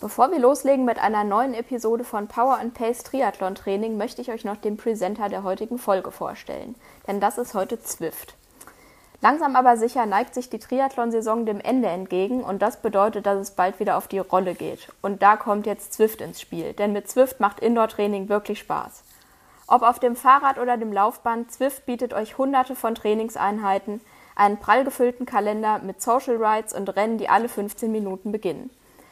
Bevor wir loslegen mit einer neuen Episode von Power and Pace Triathlon Training, möchte ich euch noch den Presenter der heutigen Folge vorstellen. Denn das ist heute Zwift. Langsam aber sicher neigt sich die Triathlon-Saison dem Ende entgegen und das bedeutet, dass es bald wieder auf die Rolle geht. Und da kommt jetzt Zwift ins Spiel, denn mit Zwift macht Indoor-Training wirklich Spaß. Ob auf dem Fahrrad oder dem Laufband, Zwift bietet euch hunderte von Trainingseinheiten, einen prall gefüllten Kalender mit Social Rides und Rennen, die alle 15 Minuten beginnen.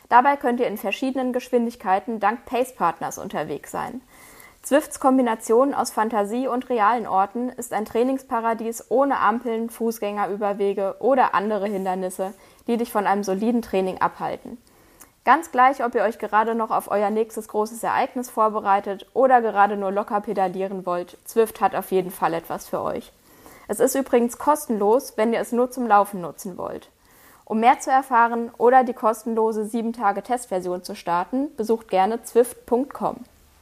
Dabei könnt ihr in verschiedenen Geschwindigkeiten dank Pace-Partners unterwegs sein. Zwifts Kombination aus Fantasie und realen Orten ist ein Trainingsparadies ohne Ampeln, Fußgängerüberwege oder andere Hindernisse, die dich von einem soliden Training abhalten. Ganz gleich, ob ihr euch gerade noch auf euer nächstes großes Ereignis vorbereitet oder gerade nur locker pedalieren wollt, Zwift hat auf jeden Fall etwas für euch. Es ist übrigens kostenlos, wenn ihr es nur zum Laufen nutzen wollt. Um mehr zu erfahren oder die kostenlose 7-Tage-Testversion zu starten, besucht gerne zwift.com.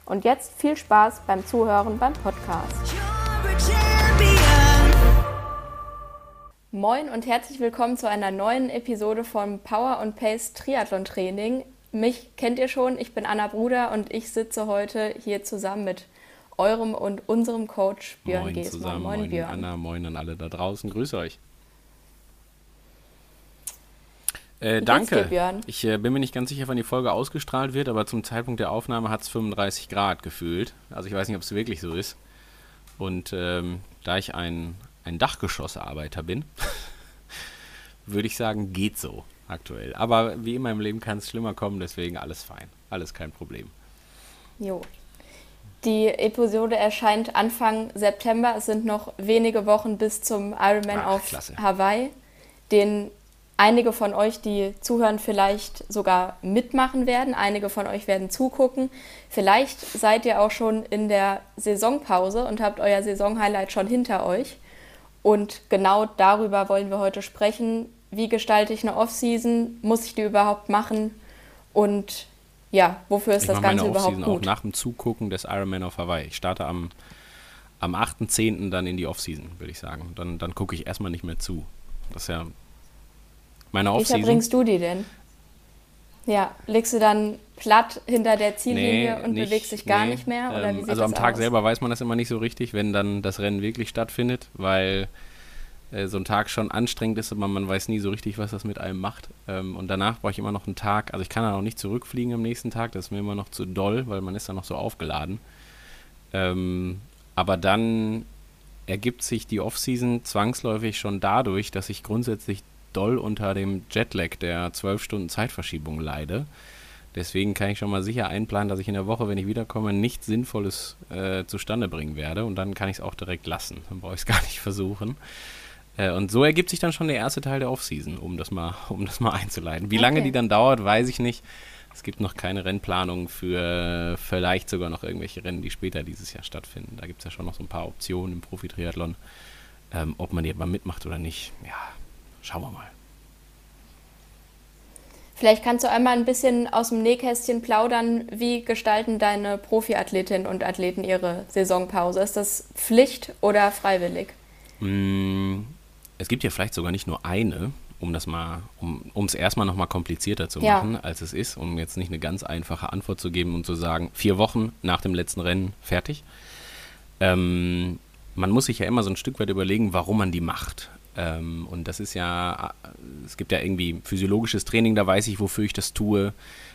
Und jetzt viel Spaß beim Zuhören beim Podcast. Moin und herzlich willkommen zu einer neuen Episode von Power und Pace Triathlon Training. Mich kennt ihr schon, ich bin Anna Bruder und ich sitze heute hier zusammen mit eurem und unserem Coach Björn moin Geßmann. zusammen, Moin, moin Björn. Anna, moin an alle da draußen. Grüße euch. Äh, danke. dir, Björn? Ich äh, bin mir nicht ganz sicher, wann die Folge ausgestrahlt wird, aber zum Zeitpunkt der Aufnahme hat es 35 Grad gefühlt. Also ich weiß nicht, ob es wirklich so ist. Und ähm, da ich ein, ein Dachgeschossarbeiter bin, würde ich sagen, geht so aktuell. Aber wie immer im Leben kann es schlimmer kommen, deswegen alles fein. Alles kein Problem. Jo. Die Episode erscheint Anfang September. Es sind noch wenige Wochen bis zum Ironman Ach, auf klasse. Hawaii, den einige von euch, die zuhören, vielleicht sogar mitmachen werden. Einige von euch werden zugucken. Vielleicht seid ihr auch schon in der Saisonpause und habt euer Saisonhighlight schon hinter euch. Und genau darüber wollen wir heute sprechen. Wie gestalte ich eine Offseason? Muss ich die überhaupt machen? Und ja, wofür ist Ich das Ganze überhaupt Offseason auch gut? nach dem Zugucken des Ironman auf Hawaii. Ich starte am, am 8.10. dann in die Offseason, würde ich sagen. Dann, dann gucke ich erstmal nicht mehr zu. Das ist ja meine Wie Offseason. verbringst du die denn? Ja, legst du dann platt hinter der Ziellinie und nicht- bewegst dich gar nee. nicht mehr? Oder Ähm, wie also am Tag aus? selber weiß man das immer nicht so richtig, wenn dann das Rennen wirklich stattfindet, weil äh, so ein Tag schon anstrengend ist, aber man weiß nie so richtig, was das mit einem macht. Ähm, und danach brauche ich immer noch einen Tag, also ich kann dann auch nicht zurückfliegen am nächsten Tag, das ist mir immer noch zu doll, weil man ist dann noch so aufgeladen. Ähm, aber dann ergibt sich die Offseason zwangsläufig schon dadurch, dass ich grundsätzlich doll unter dem Jetlag der 12 Stunden Zeitverschiebung leide. Deswegen kann ich schon mal sicher einplanen, dass ich in der Woche, wenn ich wiederkomme, nichts Sinnvolles äh, zustande bringen werde. Und dann kann ich es auch direkt lassen. Dann brauche ich es gar nicht versuchen. Äh, und so ergibt sich dann schon der erste Teil der Offseason, um das mal, um das mal einzuleiten. Wie lange Okay. die dann dauert, weiß ich nicht. Es gibt noch keine Rennplanung für vielleicht sogar noch irgendwelche Rennen, die später dieses Jahr stattfinden. Da gibt es ja schon noch so ein paar Optionen im Profi-Triathlon. Ähm, ob man die aber mitmacht oder nicht, ja, schauen wir mal. Vielleicht kannst du einmal ein bisschen aus dem Nähkästchen plaudern. Wie gestalten deine Profiathletinnen und Athleten ihre Saisonpause? Ist das Pflicht oder freiwillig? Mm, Es gibt ja vielleicht sogar nicht nur eine, um das mal, um es erstmal nochmal komplizierter zu Ja. machen, als es ist, um jetzt nicht eine ganz einfache Antwort zu geben und zu sagen, vier Wochen nach dem letzten Rennen fertig. Ähm, man muss sich ja immer so ein Stück weit überlegen, warum man die macht. Ähm, und das ist ja, es gibt ja irgendwie physiologisches Training, da weiß ich, wofür ich das tue.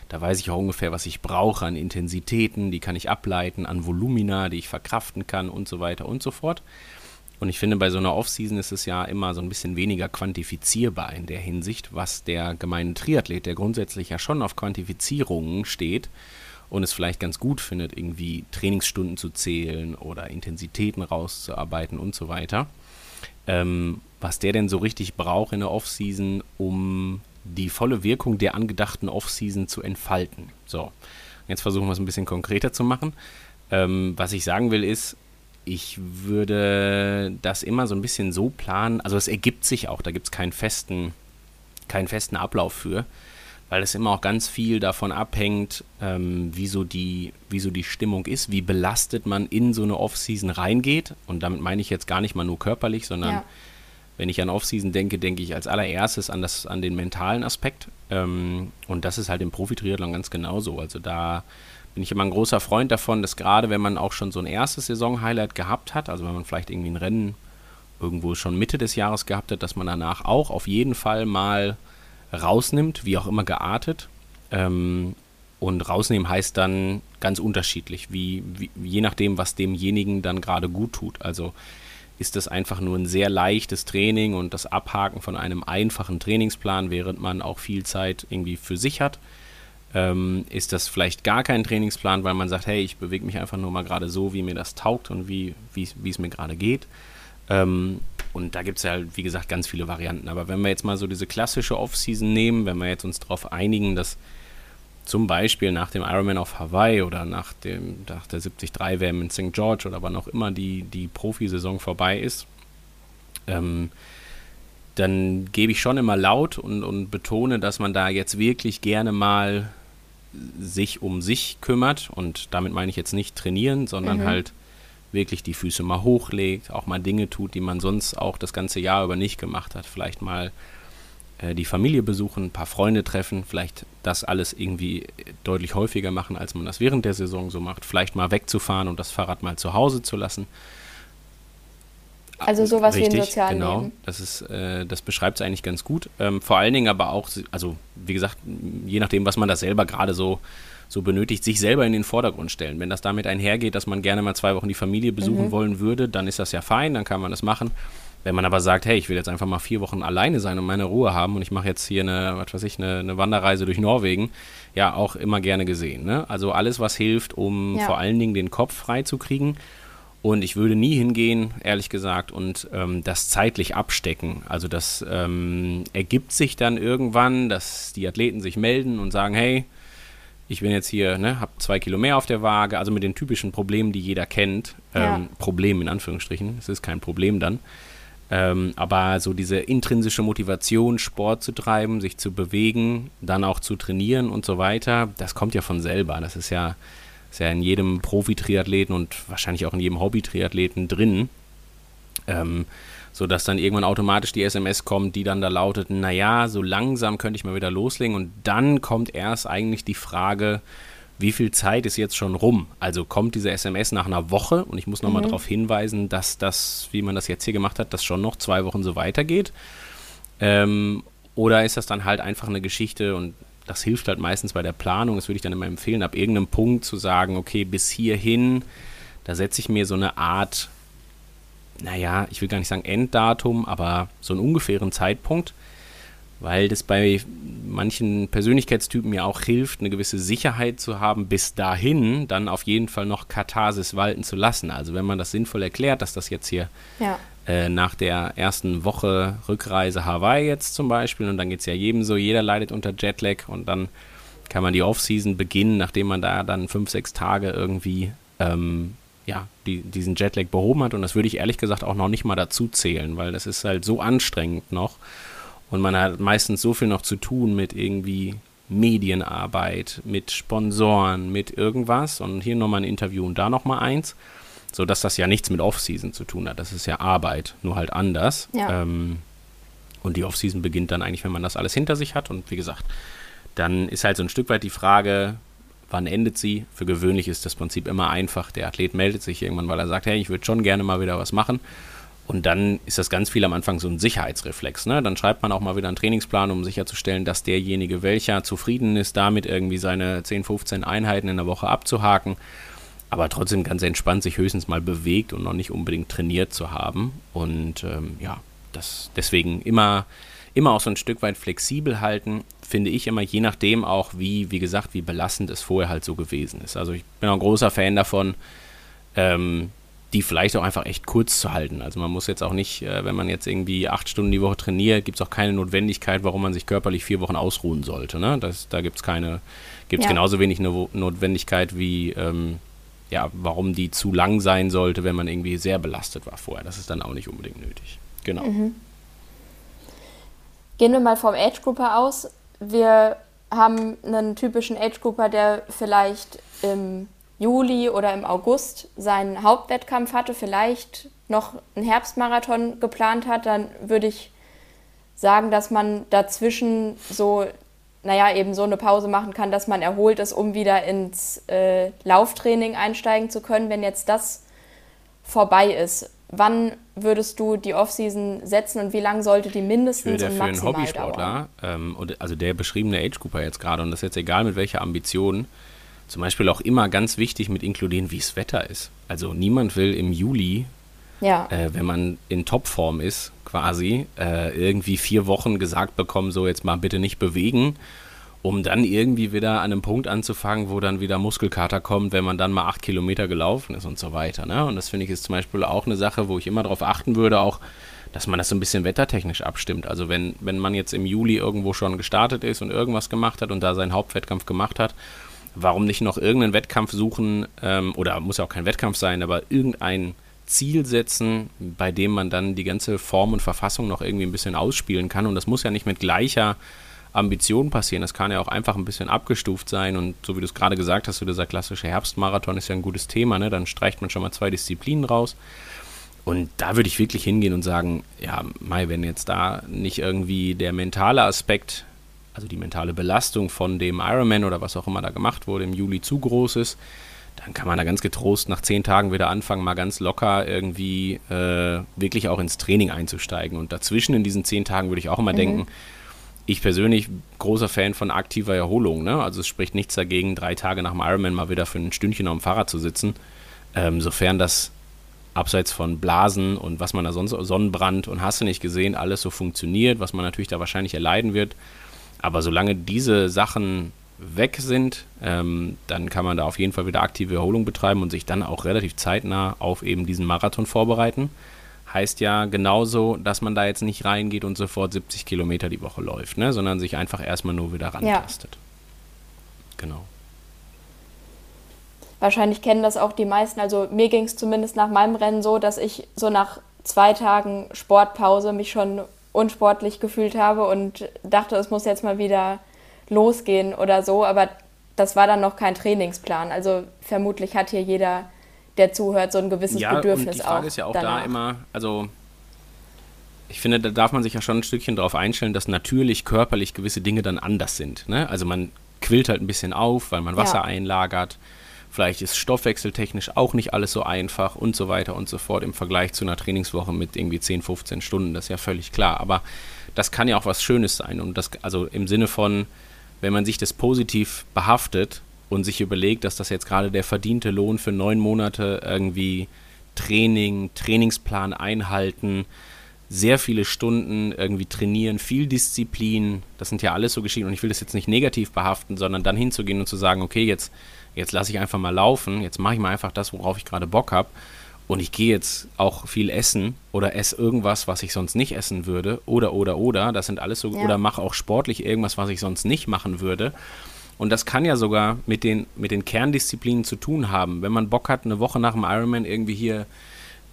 Da weiß ich auch ungefähr, was ich brauche an Intensitäten, die kann ich ableiten, an Volumina, die ich verkraften kann und so weiter und so fort. Und ich finde, bei so einer Offseason ist es ja immer so ein bisschen weniger quantifizierbar in der Hinsicht, was der gemeine Triathlet, der grundsätzlich ja schon auf Quantifizierungen steht und es vielleicht ganz gut findet, irgendwie Trainingsstunden zu zählen oder Intensitäten rauszuarbeiten und so weiter, ähm, was der denn so richtig braucht in der Offseason, um die volle Wirkung der angedachten Offseason zu entfalten. So, jetzt versuchen wir es ein bisschen konkreter zu machen. Ähm, was ich sagen will ist, ich würde das immer so ein bisschen so planen, also es ergibt sich auch, da gibt es keinen festen, keinen festen Ablauf für, weil es immer auch ganz viel davon abhängt, ähm, wie, so die, wie so die Stimmung ist, wie belastet man in so eine Offseason reingeht. Und damit meine ich jetzt gar nicht mal nur körperlich, sondern ja wenn ich an Offseason denke, denke ich als allererstes an, das, an den mentalen Aspekt. Ähm, und das ist halt im Profi-Triathlon ganz genauso. Also da bin ich immer ein großer Freund davon, dass gerade wenn man auch schon so ein erstes Saison-Highlight gehabt hat, also wenn man vielleicht irgendwie ein Rennen irgendwo schon Mitte des Jahres gehabt hat, dass man danach auch auf jeden Fall mal rausnimmt, wie auch immer geartet. Ähm, und rausnehmen heißt dann ganz unterschiedlich, wie, wie, je nachdem, was demjenigen dann gerade gut tut. Also ist das einfach nur ein sehr leichtes Training und das Abhaken von einem einfachen Trainingsplan, während man auch viel Zeit irgendwie für sich hat. Ähm, ist das vielleicht gar kein Trainingsplan, weil man sagt, hey, ich bewege mich einfach nur mal gerade so, wie mir das taugt und wie es mir gerade geht. Ähm, und da gibt es ja, wie gesagt, ganz viele Varianten. Aber wenn wir jetzt mal so diese klassische Off-Season nehmen, wenn wir jetzt uns darauf einigen, dass zum Beispiel nach dem Ironman auf Hawaii oder nach, dem, nach der 73 WM in St. George oder wann auch immer die, die Profisaison vorbei ist, ähm, dann gebe ich schon immer laut und, und betone, dass man da jetzt wirklich gerne mal sich um sich kümmert. Und damit meine ich jetzt nicht trainieren, sondern mhm. halt wirklich die Füße mal hochlegt, auch mal Dinge tut, die man sonst auch das ganze Jahr über nicht gemacht hat. Vielleicht mal äh, die Familie besuchen, ein paar Freunde treffen, vielleicht das alles irgendwie deutlich häufiger machen, als man das während der Saison so macht, vielleicht mal wegzufahren und das Fahrrad mal zu Hause zu lassen. Also sowas Richtig, wie ein sozialen genau, Leben. Das ist, äh, das beschreibt es eigentlich ganz gut. Ähm, vor allen Dingen aber auch, also wie gesagt, je nachdem, was man da selber gerade so, so benötigt, sich selber in den Vordergrund stellen. Wenn das damit einhergeht, dass man gerne mal zwei Wochen die Familie besuchen mhm. wollen würde, dann ist das ja fein, dann kann man das machen. Wenn man aber sagt, hey, ich will jetzt einfach mal vier Wochen alleine sein und meine Ruhe haben und ich mache jetzt hier eine, was weiß ich, eine, eine, Wanderreise durch Norwegen, ja, auch immer gerne gesehen. Ne? Also alles, was hilft, um ja. vor allen Dingen den Kopf frei zu kriegen. Und ich würde nie hingehen, ehrlich gesagt, und ähm, das zeitlich abstecken. Also das ähm, ergibt sich dann irgendwann, dass die Athleten sich melden und sagen, hey, ich bin jetzt hier, ne, habe zwei Kilo mehr auf der Waage, also mit den typischen Problemen, die jeder kennt. Ähm, ja. Problem in Anführungsstrichen, es ist kein Problem dann. Ähm, aber so diese intrinsische Motivation, Sport zu treiben, sich zu bewegen, dann auch zu trainieren und so weiter, das kommt ja von selber. Das ist ja, ist ja in jedem Profi-Triathleten und wahrscheinlich auch in jedem Hobby-Triathleten drin. Ähm, so dass dann irgendwann automatisch die SMS kommt, die dann da lautet, naja, so langsam könnte ich mal wieder loslegen und dann kommt erst eigentlich die Frage, wie viel Zeit ist jetzt schon rum? Also kommt diese SMS nach einer Woche und ich muss nochmal mhm. darauf hinweisen, dass das, wie man das jetzt hier gemacht hat, das schon noch zwei Wochen so weitergeht. Ähm, oder ist das dann halt einfach eine Geschichte und das hilft halt meistens bei der Planung. Das würde ich dann immer empfehlen, ab irgendeinem Punkt zu sagen, okay, bis hierhin, da setze ich mir so eine Art, naja, ich will gar nicht sagen Enddatum, aber so einen ungefähren Zeitpunkt weil das bei manchen Persönlichkeitstypen ja auch hilft, eine gewisse Sicherheit zu haben, bis dahin dann auf jeden Fall noch Katharsis walten zu lassen. Also wenn man das sinnvoll erklärt, dass das jetzt hier ja. äh, nach der ersten Woche Rückreise Hawaii jetzt zum Beispiel, und dann geht es ja jedem so, jeder leidet unter Jetlag und dann kann man die Offseason beginnen, nachdem man da dann fünf, sechs Tage irgendwie ähm, ja, die, diesen Jetlag behoben hat. Und das würde ich ehrlich gesagt auch noch nicht mal dazu zählen, weil das ist halt so anstrengend noch. Und man hat meistens so viel noch zu tun mit irgendwie Medienarbeit, mit Sponsoren, mit irgendwas. Und hier nochmal ein Interview und da nochmal eins. So dass das ja nichts mit Off-Season zu tun hat. Das ist ja Arbeit, nur halt anders. Ja. Ähm, und die Off-Season beginnt dann eigentlich, wenn man das alles hinter sich hat. Und wie gesagt, dann ist halt so ein Stück weit die Frage, wann endet sie? Für gewöhnlich ist das Prinzip immer einfach. Der Athlet meldet sich irgendwann, weil er sagt, hey, ich würde schon gerne mal wieder was machen. Und dann ist das ganz viel am Anfang so ein Sicherheitsreflex. Ne? Dann schreibt man auch mal wieder einen Trainingsplan, um sicherzustellen, dass derjenige, welcher zufrieden ist, damit irgendwie seine 10, 15 Einheiten in der Woche abzuhaken, aber trotzdem ganz entspannt sich höchstens mal bewegt und noch nicht unbedingt trainiert zu haben. Und ähm, ja, das deswegen immer, immer auch so ein Stück weit flexibel halten, finde ich immer, je nachdem auch, wie, wie gesagt, wie belastend es vorher halt so gewesen ist. Also ich bin auch ein großer Fan davon, ähm, die vielleicht auch einfach echt kurz zu halten. Also man muss jetzt auch nicht, äh, wenn man jetzt irgendwie acht Stunden die Woche trainiert, gibt es auch keine Notwendigkeit, warum man sich körperlich vier Wochen ausruhen sollte. Ne? Das, da gibt es keine, gibt es ja. genauso wenig eine Notwendigkeit wie, ähm, ja, warum die zu lang sein sollte, wenn man irgendwie sehr belastet war vorher. Das ist dann auch nicht unbedingt nötig. Genau. Mhm. Gehen wir mal vom Age Grouper aus. Wir haben einen typischen Age Grouper, der vielleicht im Juli oder im August seinen Hauptwettkampf hatte, vielleicht noch einen Herbstmarathon geplant hat, dann würde ich sagen, dass man dazwischen so, naja, eben so eine Pause machen kann, dass man erholt ist, um wieder ins äh, Lauftraining einsteigen zu können, wenn jetzt das vorbei ist. Wann würdest du die Offseason setzen und wie lange sollte die mindestens für, und maximal Für einen Hobbysportler, ähm, also der beschriebene Age-Grouper jetzt gerade, und das ist jetzt egal mit welcher Ambition, zum Beispiel auch immer ganz wichtig mit inkludieren, wie es Wetter ist. Also niemand will im Juli, ja. äh, wenn man in Topform ist, quasi, äh, irgendwie vier Wochen gesagt bekommen, so jetzt mal bitte nicht bewegen, um dann irgendwie wieder an einem Punkt anzufangen, wo dann wieder Muskelkater kommt, wenn man dann mal acht Kilometer gelaufen ist und so weiter. Ne? Und das finde ich ist zum Beispiel auch eine Sache, wo ich immer darauf achten würde, auch dass man das so ein bisschen wettertechnisch abstimmt. Also wenn, wenn man jetzt im Juli irgendwo schon gestartet ist und irgendwas gemacht hat und da seinen Hauptwettkampf gemacht hat, warum nicht noch irgendeinen Wettkampf suchen ähm, oder muss ja auch kein Wettkampf sein, aber irgendein Ziel setzen, bei dem man dann die ganze Form und Verfassung noch irgendwie ein bisschen ausspielen kann. Und das muss ja nicht mit gleicher Ambition passieren. Das kann ja auch einfach ein bisschen abgestuft sein. Und so wie du es gerade gesagt hast, so dieser klassische Herbstmarathon ist ja ein gutes Thema. Ne? Dann streicht man schon mal zwei Disziplinen raus. Und da würde ich wirklich hingehen und sagen, ja, Mai, wenn jetzt da nicht irgendwie der mentale Aspekt also die mentale Belastung von dem Ironman oder was auch immer da gemacht wurde im Juli zu groß ist, dann kann man da ganz getrost nach zehn Tagen wieder anfangen, mal ganz locker irgendwie äh, wirklich auch ins Training einzusteigen. Und dazwischen in diesen zehn Tagen würde ich auch immer mhm. denken, ich persönlich großer Fan von aktiver Erholung. Ne? Also es spricht nichts dagegen, drei Tage nach dem Ironman mal wieder für ein Stündchen auf dem Fahrrad zu sitzen, ähm, sofern das abseits von Blasen und was man da sonst, Sonnenbrand und hast du nicht gesehen, alles so funktioniert, was man natürlich da wahrscheinlich erleiden wird, aber solange diese Sachen weg sind, ähm, dann kann man da auf jeden Fall wieder aktive Erholung betreiben und sich dann auch relativ zeitnah auf eben diesen Marathon vorbereiten. Heißt ja genauso, dass man da jetzt nicht reingeht und sofort 70 Kilometer die Woche läuft, ne? sondern sich einfach erstmal nur wieder rantastet. Ja. Genau. Wahrscheinlich kennen das auch die meisten. Also mir ging es zumindest nach meinem Rennen so, dass ich so nach zwei Tagen Sportpause mich schon unsportlich gefühlt habe und dachte, es muss jetzt mal wieder losgehen oder so, aber das war dann noch kein Trainingsplan. Also vermutlich hat hier jeder, der zuhört, so ein gewisses ja, Bedürfnis und die Frage auch ist ja auch danach. da immer, also ich finde, da darf man sich ja schon ein Stückchen darauf einstellen, dass natürlich körperlich gewisse Dinge dann anders sind. Ne? Also man quillt halt ein bisschen auf, weil man Wasser ja. einlagert. Vielleicht ist stoffwechseltechnisch auch nicht alles so einfach und so weiter und so fort im Vergleich zu einer Trainingswoche mit irgendwie 10, 15 Stunden. Das ist ja völlig klar. Aber das kann ja auch was Schönes sein. Und das, also im Sinne von, wenn man sich das positiv behaftet und sich überlegt, dass das jetzt gerade der verdiente Lohn für neun Monate irgendwie Training, Trainingsplan einhalten, sehr viele Stunden irgendwie trainieren, viel Disziplin, das sind ja alles so Geschichten und ich will das jetzt nicht negativ behaften, sondern dann hinzugehen und zu sagen, okay, jetzt jetzt lasse ich einfach mal laufen, jetzt mache ich mal einfach das, worauf ich gerade Bock habe. Und ich gehe jetzt auch viel essen oder esse irgendwas, was ich sonst nicht essen würde. Oder, oder, oder. Das sind alles so. Ja. Oder mache auch sportlich irgendwas, was ich sonst nicht machen würde. Und das kann ja sogar mit den, mit den Kerndisziplinen zu tun haben. Wenn man Bock hat, eine Woche nach dem Ironman irgendwie hier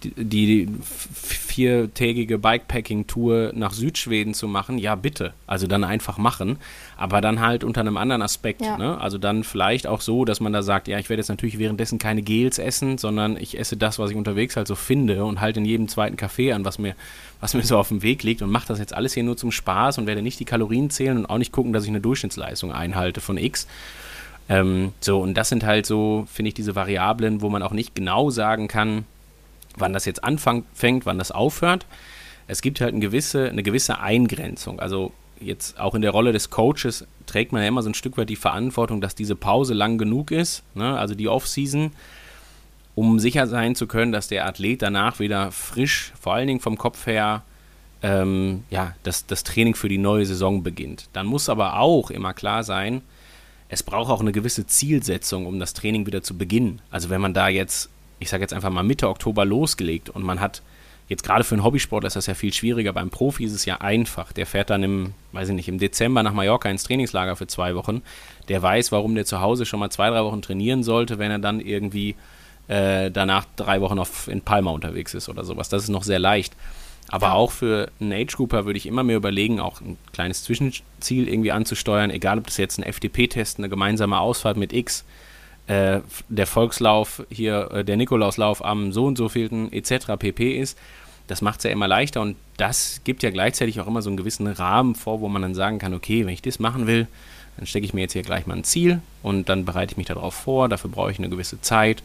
die, die viertägige Bikepacking-Tour nach Südschweden zu machen, ja bitte. Also dann einfach machen, aber dann halt unter einem anderen Aspekt. Ja. Ne? Also dann vielleicht auch so, dass man da sagt, ja, ich werde jetzt natürlich währenddessen keine Gels essen, sondern ich esse das, was ich unterwegs halt so finde und halt in jedem zweiten Café an, was mir, was mir so auf dem Weg liegt und mache das jetzt alles hier nur zum Spaß und werde nicht die Kalorien zählen und auch nicht gucken, dass ich eine Durchschnittsleistung einhalte von X. Ähm, so, und das sind halt so, finde ich, diese Variablen, wo man auch nicht genau sagen kann, wann das jetzt anfängt, wann das aufhört. Es gibt halt eine gewisse, eine gewisse Eingrenzung. Also jetzt auch in der Rolle des Coaches trägt man ja immer so ein Stück weit die Verantwortung, dass diese Pause lang genug ist, ne? also die Off-Season, um sicher sein zu können, dass der Athlet danach wieder frisch, vor allen Dingen vom Kopf her, ähm, ja, das, das Training für die neue Saison beginnt. Dann muss aber auch immer klar sein, es braucht auch eine gewisse Zielsetzung, um das Training wieder zu beginnen. Also wenn man da jetzt, ich sage jetzt einfach mal Mitte Oktober losgelegt und man hat Jetzt gerade für einen Hobbysport ist das ja viel schwieriger. Beim Profi ist es ja einfach. Der fährt dann im, weiß ich nicht, im Dezember nach Mallorca ins Trainingslager für zwei Wochen. Der weiß, warum der zu Hause schon mal zwei, drei Wochen trainieren sollte, wenn er dann irgendwie äh, danach drei Wochen auf, in Palma unterwegs ist oder sowas. Das ist noch sehr leicht. Aber auch für einen Age-Grouper würde ich immer mehr überlegen, auch ein kleines Zwischenziel irgendwie anzusteuern, egal ob das jetzt ein FDP-Test, eine gemeinsame Ausfahrt mit X, äh, der Volkslauf hier, äh, der Nikolauslauf am so und so vielten etc. pp. ist. Das macht es ja immer leichter und das gibt ja gleichzeitig auch immer so einen gewissen Rahmen vor, wo man dann sagen kann, okay, wenn ich das machen will, dann stecke ich mir jetzt hier gleich mal ein Ziel und dann bereite ich mich darauf vor, dafür brauche ich eine gewisse Zeit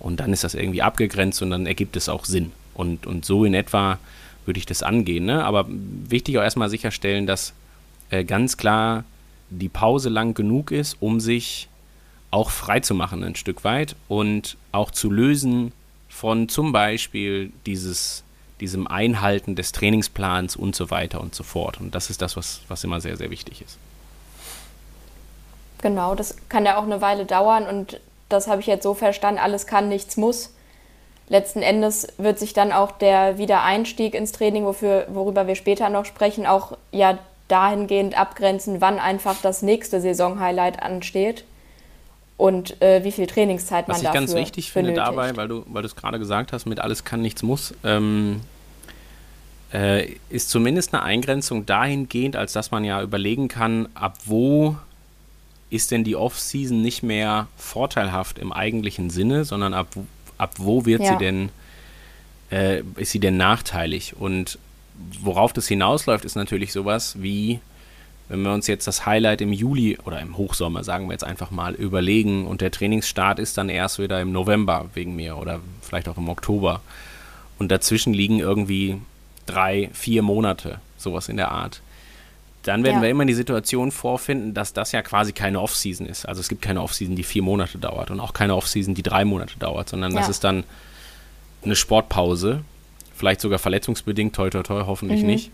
und dann ist das irgendwie abgegrenzt und dann ergibt es auch Sinn. Und, und so in etwa würde ich das angehen. Ne? Aber wichtig auch erstmal sicherstellen, dass äh, ganz klar die Pause lang genug ist, um sich auch frei zu machen ein Stück weit und auch zu lösen von zum Beispiel dieses, diesem Einhalten des Trainingsplans und so weiter und so fort. Und das ist das, was, was immer sehr, sehr wichtig ist. Genau, das kann ja auch eine Weile dauern und das habe ich jetzt so verstanden, alles kann, nichts muss. Letzten Endes wird sich dann auch der Wiedereinstieg ins Training, wofür, worüber wir später noch sprechen, auch ja dahingehend abgrenzen, wann einfach das nächste Saisonhighlight ansteht und äh, wie viel Trainingszeit man dafür Was ich ganz wichtig finde dabei, weil du weil es gerade gesagt hast, mit alles kann, nichts muss, ähm, äh, ist zumindest eine Eingrenzung dahingehend, als dass man ja überlegen kann, ab wo ist denn die Off-Season nicht mehr vorteilhaft im eigentlichen Sinne, sondern ab, ab wo wird ja. sie denn, äh, ist sie denn nachteilig? Und worauf das hinausläuft, ist natürlich sowas wie wenn wir uns jetzt das Highlight im Juli oder im Hochsommer, sagen wir jetzt einfach mal, überlegen und der Trainingsstart ist dann erst wieder im November wegen mir oder vielleicht auch im Oktober und dazwischen liegen irgendwie drei, vier Monate, sowas in der Art, dann werden ja. wir immer die Situation vorfinden, dass das ja quasi keine Off-Season ist. Also es gibt keine Off-Season, die vier Monate dauert und auch keine Off-Season, die drei Monate dauert, sondern ja. das ist dann eine Sportpause, vielleicht sogar verletzungsbedingt, toi toi toi, hoffentlich mhm. nicht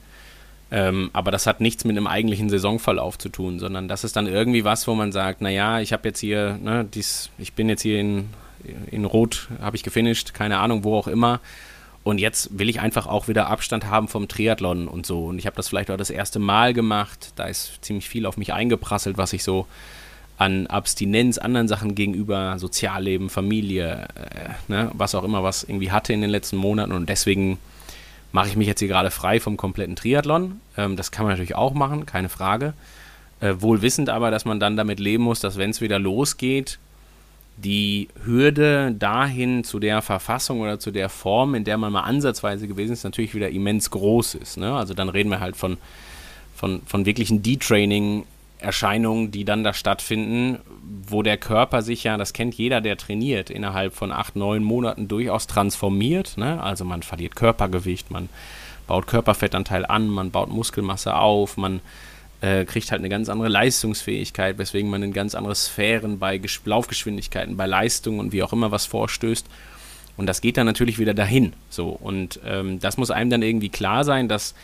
ähm, aber das hat nichts mit einem eigentlichen Saisonverlauf zu tun, sondern das ist dann irgendwie was, wo man sagt, naja, ich habe jetzt hier, ne, dies, ich bin jetzt hier in, in Rot, habe ich gefinisht, keine Ahnung, wo auch immer. Und jetzt will ich einfach auch wieder Abstand haben vom Triathlon und so. Und ich habe das vielleicht auch das erste Mal gemacht. Da ist ziemlich viel auf mich eingeprasselt, was ich so an Abstinenz, anderen Sachen gegenüber, Sozialleben, Familie, äh, ne, was auch immer, was irgendwie hatte in den letzten Monaten. Und deswegen mache ich mich jetzt hier gerade frei vom kompletten Triathlon. Ähm, das kann man natürlich auch machen, keine Frage. Äh, wohl wissend aber, dass man dann damit leben muss, dass wenn es wieder losgeht, die Hürde dahin zu der Verfassung oder zu der Form, in der man mal ansatzweise gewesen ist, natürlich wieder immens groß ist. Ne? Also dann reden wir halt von, von, von wirklichen D-Training Erscheinungen, die dann da stattfinden, wo der Körper sich ja, das kennt jeder, der trainiert, innerhalb von acht, neun Monaten durchaus transformiert. Ne? Also man verliert Körpergewicht, man baut Körperfettanteil an, man baut Muskelmasse auf, man äh, kriegt halt eine ganz andere Leistungsfähigkeit, weswegen man in ganz andere Sphären bei Ges Laufgeschwindigkeiten, bei Leistungen und wie auch immer was vorstößt. Und das geht dann natürlich wieder dahin. So. Und ähm, das muss einem dann irgendwie klar sein, dass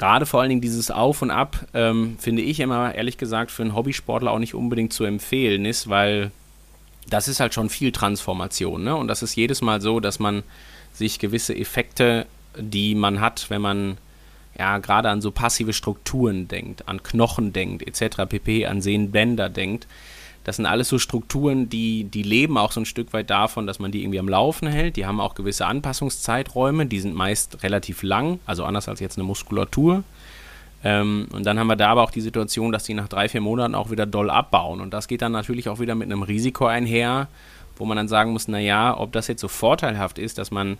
gerade vor allen Dingen dieses Auf und Ab, ähm, finde ich immer, ehrlich gesagt, für einen Hobbysportler auch nicht unbedingt zu empfehlen ist, weil das ist halt schon viel Transformation. Ne? Und das ist jedes Mal so, dass man sich gewisse Effekte, die man hat, wenn man ja gerade an so passive Strukturen denkt, an Knochen denkt, etc., pp., an Sehnenbänder denkt, das sind alles so Strukturen, die, die leben auch so ein Stück weit davon, dass man die irgendwie am Laufen hält. Die haben auch gewisse Anpassungszeiträume, die sind meist relativ lang, also anders als jetzt eine Muskulatur. Ähm, und dann haben wir da aber auch die Situation, dass die nach drei, vier Monaten auch wieder doll abbauen. Und das geht dann natürlich auch wieder mit einem Risiko einher, wo man dann sagen muss, naja, ob das jetzt so vorteilhaft ist, dass man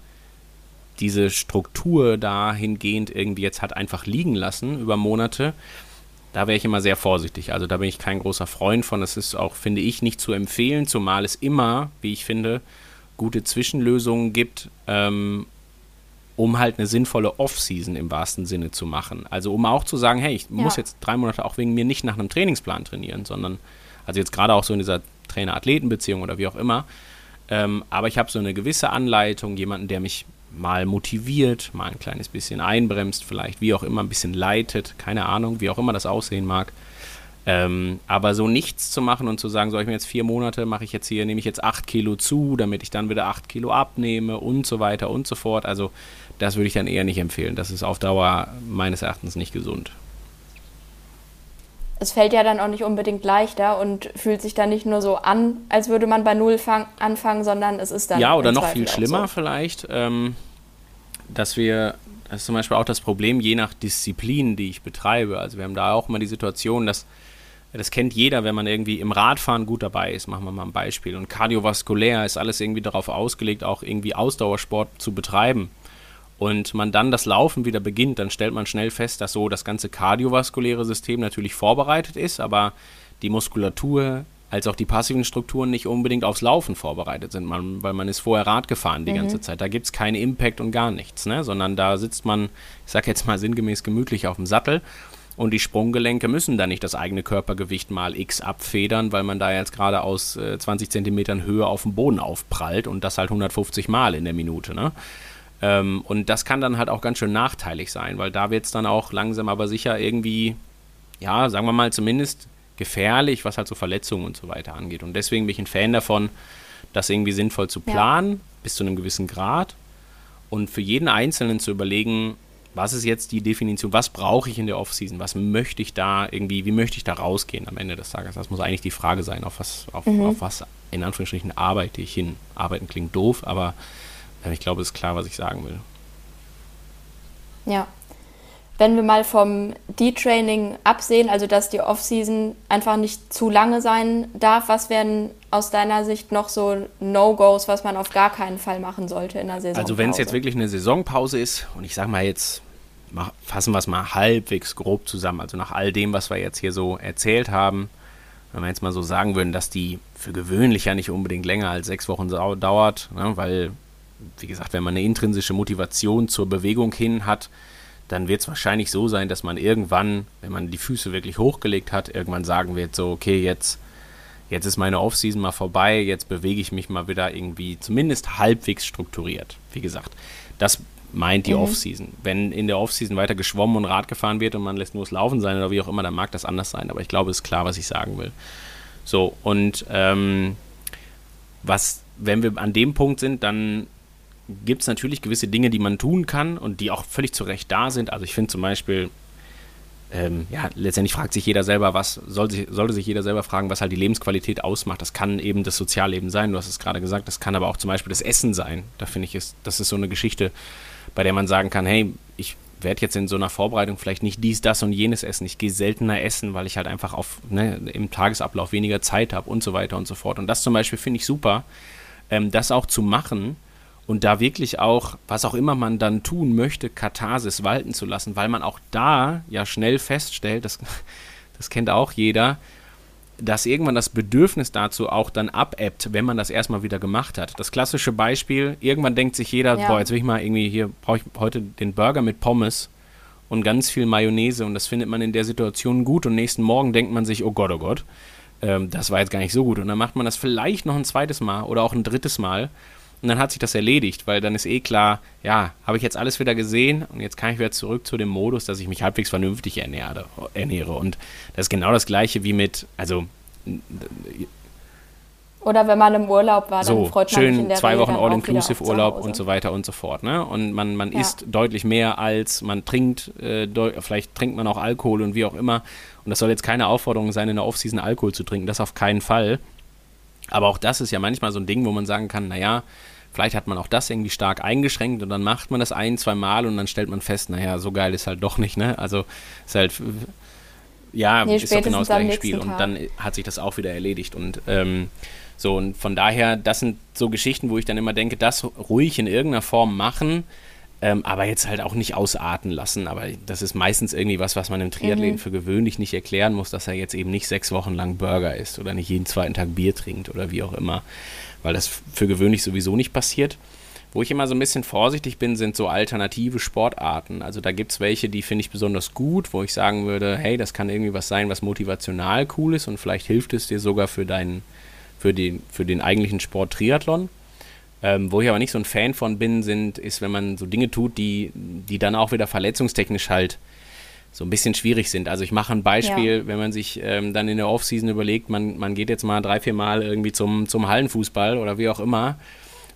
diese Struktur dahingehend irgendwie jetzt hat einfach liegen lassen über Monate, da wäre ich immer sehr vorsichtig. Also da bin ich kein großer Freund von. Das ist auch, finde ich, nicht zu empfehlen, zumal es immer, wie ich finde, gute Zwischenlösungen gibt, ähm, um halt eine sinnvolle Off-Season im wahrsten Sinne zu machen. Also um auch zu sagen, hey, ich ja. muss jetzt drei Monate auch wegen mir nicht nach einem Trainingsplan trainieren, sondern, also jetzt gerade auch so in dieser Trainer-Athleten-Beziehung oder wie auch immer, ähm, aber ich habe so eine gewisse Anleitung, jemanden, der mich mal motiviert, mal ein kleines bisschen einbremst, vielleicht wie auch immer ein bisschen leitet, keine Ahnung, wie auch immer das aussehen mag. Ähm, aber so nichts zu machen und zu sagen, soll ich mir jetzt vier Monate, mache ich jetzt hier, nehme ich jetzt acht Kilo zu, damit ich dann wieder acht Kilo abnehme und so weiter und so fort. Also das würde ich dann eher nicht empfehlen. Das ist auf Dauer meines Erachtens nicht gesund. Es fällt ja dann auch nicht unbedingt leichter und fühlt sich dann nicht nur so an, als würde man bei Null anfangen, sondern es ist dann. Ja, oder noch viel schlimmer so. vielleicht, ähm, dass wir, das ist zum Beispiel auch das Problem, je nach Disziplin, die ich betreibe. Also wir haben da auch immer die Situation, dass das kennt jeder, wenn man irgendwie im Radfahren gut dabei ist. Machen wir mal ein Beispiel. Und kardiovaskulär ist alles irgendwie darauf ausgelegt, auch irgendwie Ausdauersport zu betreiben. Und man dann das Laufen wieder beginnt, dann stellt man schnell fest, dass so das ganze kardiovaskuläre System natürlich vorbereitet ist, aber die Muskulatur als auch die passiven Strukturen nicht unbedingt aufs Laufen vorbereitet sind, man, weil man ist vorher Rad gefahren die mhm. ganze Zeit. Da gibt es keinen Impact und gar nichts, ne? sondern da sitzt man, ich sag jetzt mal sinngemäß gemütlich auf dem Sattel und die Sprunggelenke müssen da nicht das eigene Körpergewicht mal x abfedern, weil man da jetzt gerade aus äh, 20 Zentimetern Höhe auf dem Boden aufprallt und das halt 150 Mal in der Minute. Ne? Ähm, und das kann dann halt auch ganz schön nachteilig sein, weil da wird es dann auch langsam aber sicher irgendwie, ja, sagen wir mal zumindest gefährlich, was halt so Verletzungen und so weiter angeht. Und deswegen bin ich ein Fan davon, das irgendwie sinnvoll zu planen, ja. bis zu einem gewissen Grad. Und für jeden Einzelnen zu überlegen, was ist jetzt die Definition, was brauche ich in der Offseason, was möchte ich da irgendwie, wie möchte ich da rausgehen am Ende des Tages? Das muss eigentlich die Frage sein, auf was, auf, mhm. auf was in Anführungsstrichen arbeite ich hin. Arbeiten klingt doof, aber ich glaube, es ist klar, was ich sagen will. Ja. Wenn wir mal vom D-Training absehen, also dass die Offseason einfach nicht zu lange sein darf, was wären aus deiner Sicht noch so No-Gos, was man auf gar keinen Fall machen sollte in der Saison? Also wenn es jetzt wirklich eine Saisonpause ist und ich sage mal jetzt, fassen wir es mal halbwegs grob zusammen, also nach all dem, was wir jetzt hier so erzählt haben, wenn wir jetzt mal so sagen würden, dass die für gewöhnlich ja nicht unbedingt länger als sechs Wochen dauert, ne, weil, wie gesagt, wenn man eine intrinsische Motivation zur Bewegung hin hat, dann wird es wahrscheinlich so sein, dass man irgendwann, wenn man die Füße wirklich hochgelegt hat, irgendwann sagen wird, so, okay, jetzt, jetzt ist meine Offseason mal vorbei, jetzt bewege ich mich mal wieder irgendwie zumindest halbwegs strukturiert. Wie gesagt, das meint die mhm. Offseason. Wenn in der Offseason weiter geschwommen und Rad gefahren wird und man lässt nur das Laufen sein oder wie auch immer, dann mag das anders sein. Aber ich glaube, es ist klar, was ich sagen will. So, und ähm, was, wenn wir an dem Punkt sind, dann gibt es natürlich gewisse Dinge, die man tun kann und die auch völlig zu Recht da sind. Also ich finde zum Beispiel, ähm, ja, letztendlich fragt sich jeder selber, was soll sich, sollte sich jeder selber fragen, was halt die Lebensqualität ausmacht. Das kann eben das Sozialleben sein, du hast es gerade gesagt, das kann aber auch zum Beispiel das Essen sein. Da finde ich, ist, das ist so eine Geschichte, bei der man sagen kann, hey, ich werde jetzt in so einer Vorbereitung vielleicht nicht dies, das und jenes essen. Ich gehe seltener essen, weil ich halt einfach auf, ne, im Tagesablauf weniger Zeit habe und so weiter und so fort. Und das zum Beispiel finde ich super, ähm, das auch zu machen, und da wirklich auch, was auch immer man dann tun möchte, Katharsis walten zu lassen, weil man auch da ja schnell feststellt, das, das kennt auch jeder, dass irgendwann das Bedürfnis dazu auch dann abebbt, wenn man das erstmal wieder gemacht hat. Das klassische Beispiel, irgendwann denkt sich jeder, ja. boah, jetzt will ich mal irgendwie hier, brauche ich heute den Burger mit Pommes und ganz viel Mayonnaise und das findet man in der Situation gut und nächsten Morgen denkt man sich, oh Gott, oh Gott, ähm, das war jetzt gar nicht so gut und dann macht man das vielleicht noch ein zweites Mal oder auch ein drittes Mal und dann hat sich das erledigt, weil dann ist eh klar, ja, habe ich jetzt alles wieder gesehen und jetzt kann ich wieder zurück zu dem Modus, dass ich mich halbwegs vernünftig ernähre. ernähre. Und das ist genau das gleiche wie mit, also oder wenn man im Urlaub war, dann so, freut man schön sich in der zwei Wochen All-Inclusive-Urlaub und so weiter und so fort. Ne? Und man, man ja. isst deutlich mehr als man trinkt. Äh, vielleicht trinkt man auch Alkohol und wie auch immer. Und das soll jetzt keine Aufforderung sein, in der Off-Season Alkohol zu trinken. Das auf keinen Fall. Aber auch das ist ja manchmal so ein Ding, wo man sagen kann, naja, vielleicht hat man auch das irgendwie stark eingeschränkt und dann macht man das ein, zwei Mal und dann stellt man fest, naja, so geil ist halt doch nicht, ne? Also ist halt, ja, nee, ist doch genau das gleiche Spiel Tag. und dann hat sich das auch wieder erledigt und ähm, so und von daher, das sind so Geschichten, wo ich dann immer denke, das ruhig in irgendeiner Form machen, Ähm, aber jetzt halt auch nicht ausarten lassen. Aber das ist meistens irgendwie was, was man im Triathleten Mhm. für gewöhnlich nicht erklären muss, dass er jetzt eben nicht sechs Wochen lang Burger isst oder nicht jeden zweiten Tag Bier trinkt oder wie auch immer. Weil das für gewöhnlich sowieso nicht passiert. Wo ich immer so ein bisschen vorsichtig bin, sind so alternative Sportarten. Also da gibt es welche, die finde ich besonders gut, wo ich sagen würde, hey, das kann irgendwie was sein, was motivational cool ist und vielleicht hilft es dir sogar für deinen, für den, für den eigentlichen Sport Triathlon. Ähm, wo ich aber nicht so ein Fan von bin, sind, ist, wenn man so Dinge tut, die, die dann auch wieder verletzungstechnisch halt so ein bisschen schwierig sind. Also ich mache ein Beispiel, wenn man sich ähm, dann in der Offseason überlegt, man, man geht jetzt mal drei, vier Mal irgendwie zum, zum Hallenfußball oder wie auch immer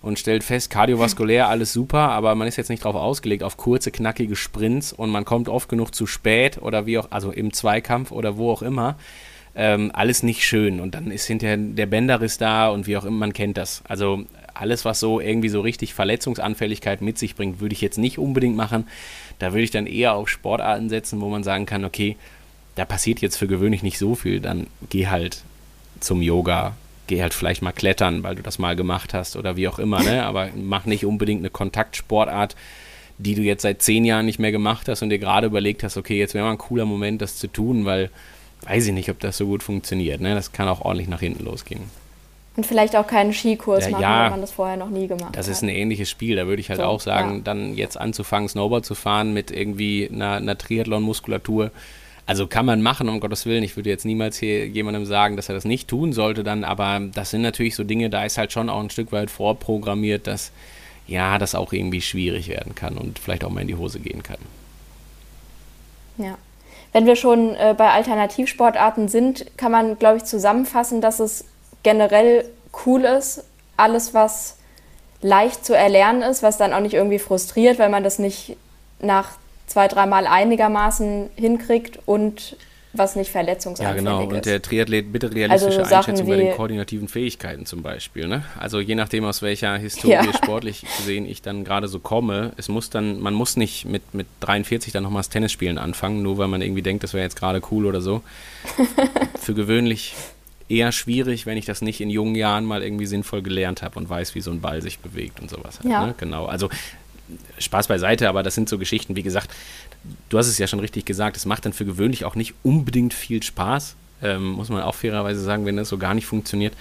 und stellt fest, kardiovaskulär alles super, aber man ist jetzt nicht darauf ausgelegt, auf kurze, knackige Sprints und man kommt oft genug zu spät oder wie auch, also im Zweikampf oder wo auch immer. Ähm, alles nicht schön und dann ist hinterher der Bänderriss da und wie auch immer, man kennt das. Also alles, was so irgendwie so richtig Verletzungsanfälligkeit mit sich bringt, würde ich jetzt nicht unbedingt machen. Da würde ich dann eher auf Sportarten setzen, wo man sagen kann, okay, da passiert jetzt für gewöhnlich nicht so viel, dann geh halt zum Yoga, geh halt vielleicht mal klettern, weil du das mal gemacht hast oder wie auch immer, ne? Aber mach nicht unbedingt eine Kontaktsportart, die du jetzt seit zehn Jahren nicht mehr gemacht hast und dir gerade überlegt hast, okay, jetzt wäre mal ein cooler Moment, das zu tun, weil weiß ich nicht, ob das so gut funktioniert. Ne? Das kann auch ordentlich nach hinten losgehen. Und vielleicht auch keinen Skikurs Ja, machen, ja. wenn man das vorher noch nie gemacht Das hat. ist ein ähnliches Spiel. Da würde ich halt So, auch sagen, ja. dann jetzt anzufangen, Snowboard zu fahren mit irgendwie einer, einer Triathlon-Muskulatur. Also kann man machen, um Gottes Willen. Ich würde jetzt niemals hier jemandem sagen, dass er das nicht tun sollte dann, aber das sind natürlich so Dinge, da ist halt schon auch ein Stück weit vorprogrammiert, dass ja, das auch irgendwie schwierig werden kann und vielleicht auch mal in die Hose gehen kann. Ja. Wenn wir schon äh, bei Alternativsportarten sind, kann man, glaube ich, zusammenfassen, dass es generell cool ist, alles, was leicht zu erlernen ist, was dann auch nicht irgendwie frustriert, weil man das nicht nach zwei, dreimal einigermaßen hinkriegt und was nicht Ja, verletzungsanfällig genau. ist. Und der Triathlet bitte realistische Also Einschätzung bei den koordinativen Fähigkeiten zum Beispiel. Ne? Also je nachdem, aus welcher Historie Ja. sportlich gesehen ich dann gerade so komme, es muss dann, man muss nicht mit, mit 43 dann nochmal das Tennisspielen anfangen, nur weil man irgendwie denkt, das wäre jetzt gerade cool oder so. Für gewöhnlich eher schwierig, wenn ich das nicht in jungen Jahren mal irgendwie sinnvoll gelernt habe und weiß, wie so ein Ball sich bewegt und sowas. Halt, Ja. ne? Genau. Also Spaß beiseite, aber das sind so Geschichten, wie gesagt, du hast es ja schon richtig gesagt, es macht dann für gewöhnlich auch nicht unbedingt viel Spaß. Ähm, muss man auch fairerweise sagen, wenn das so gar nicht funktioniert.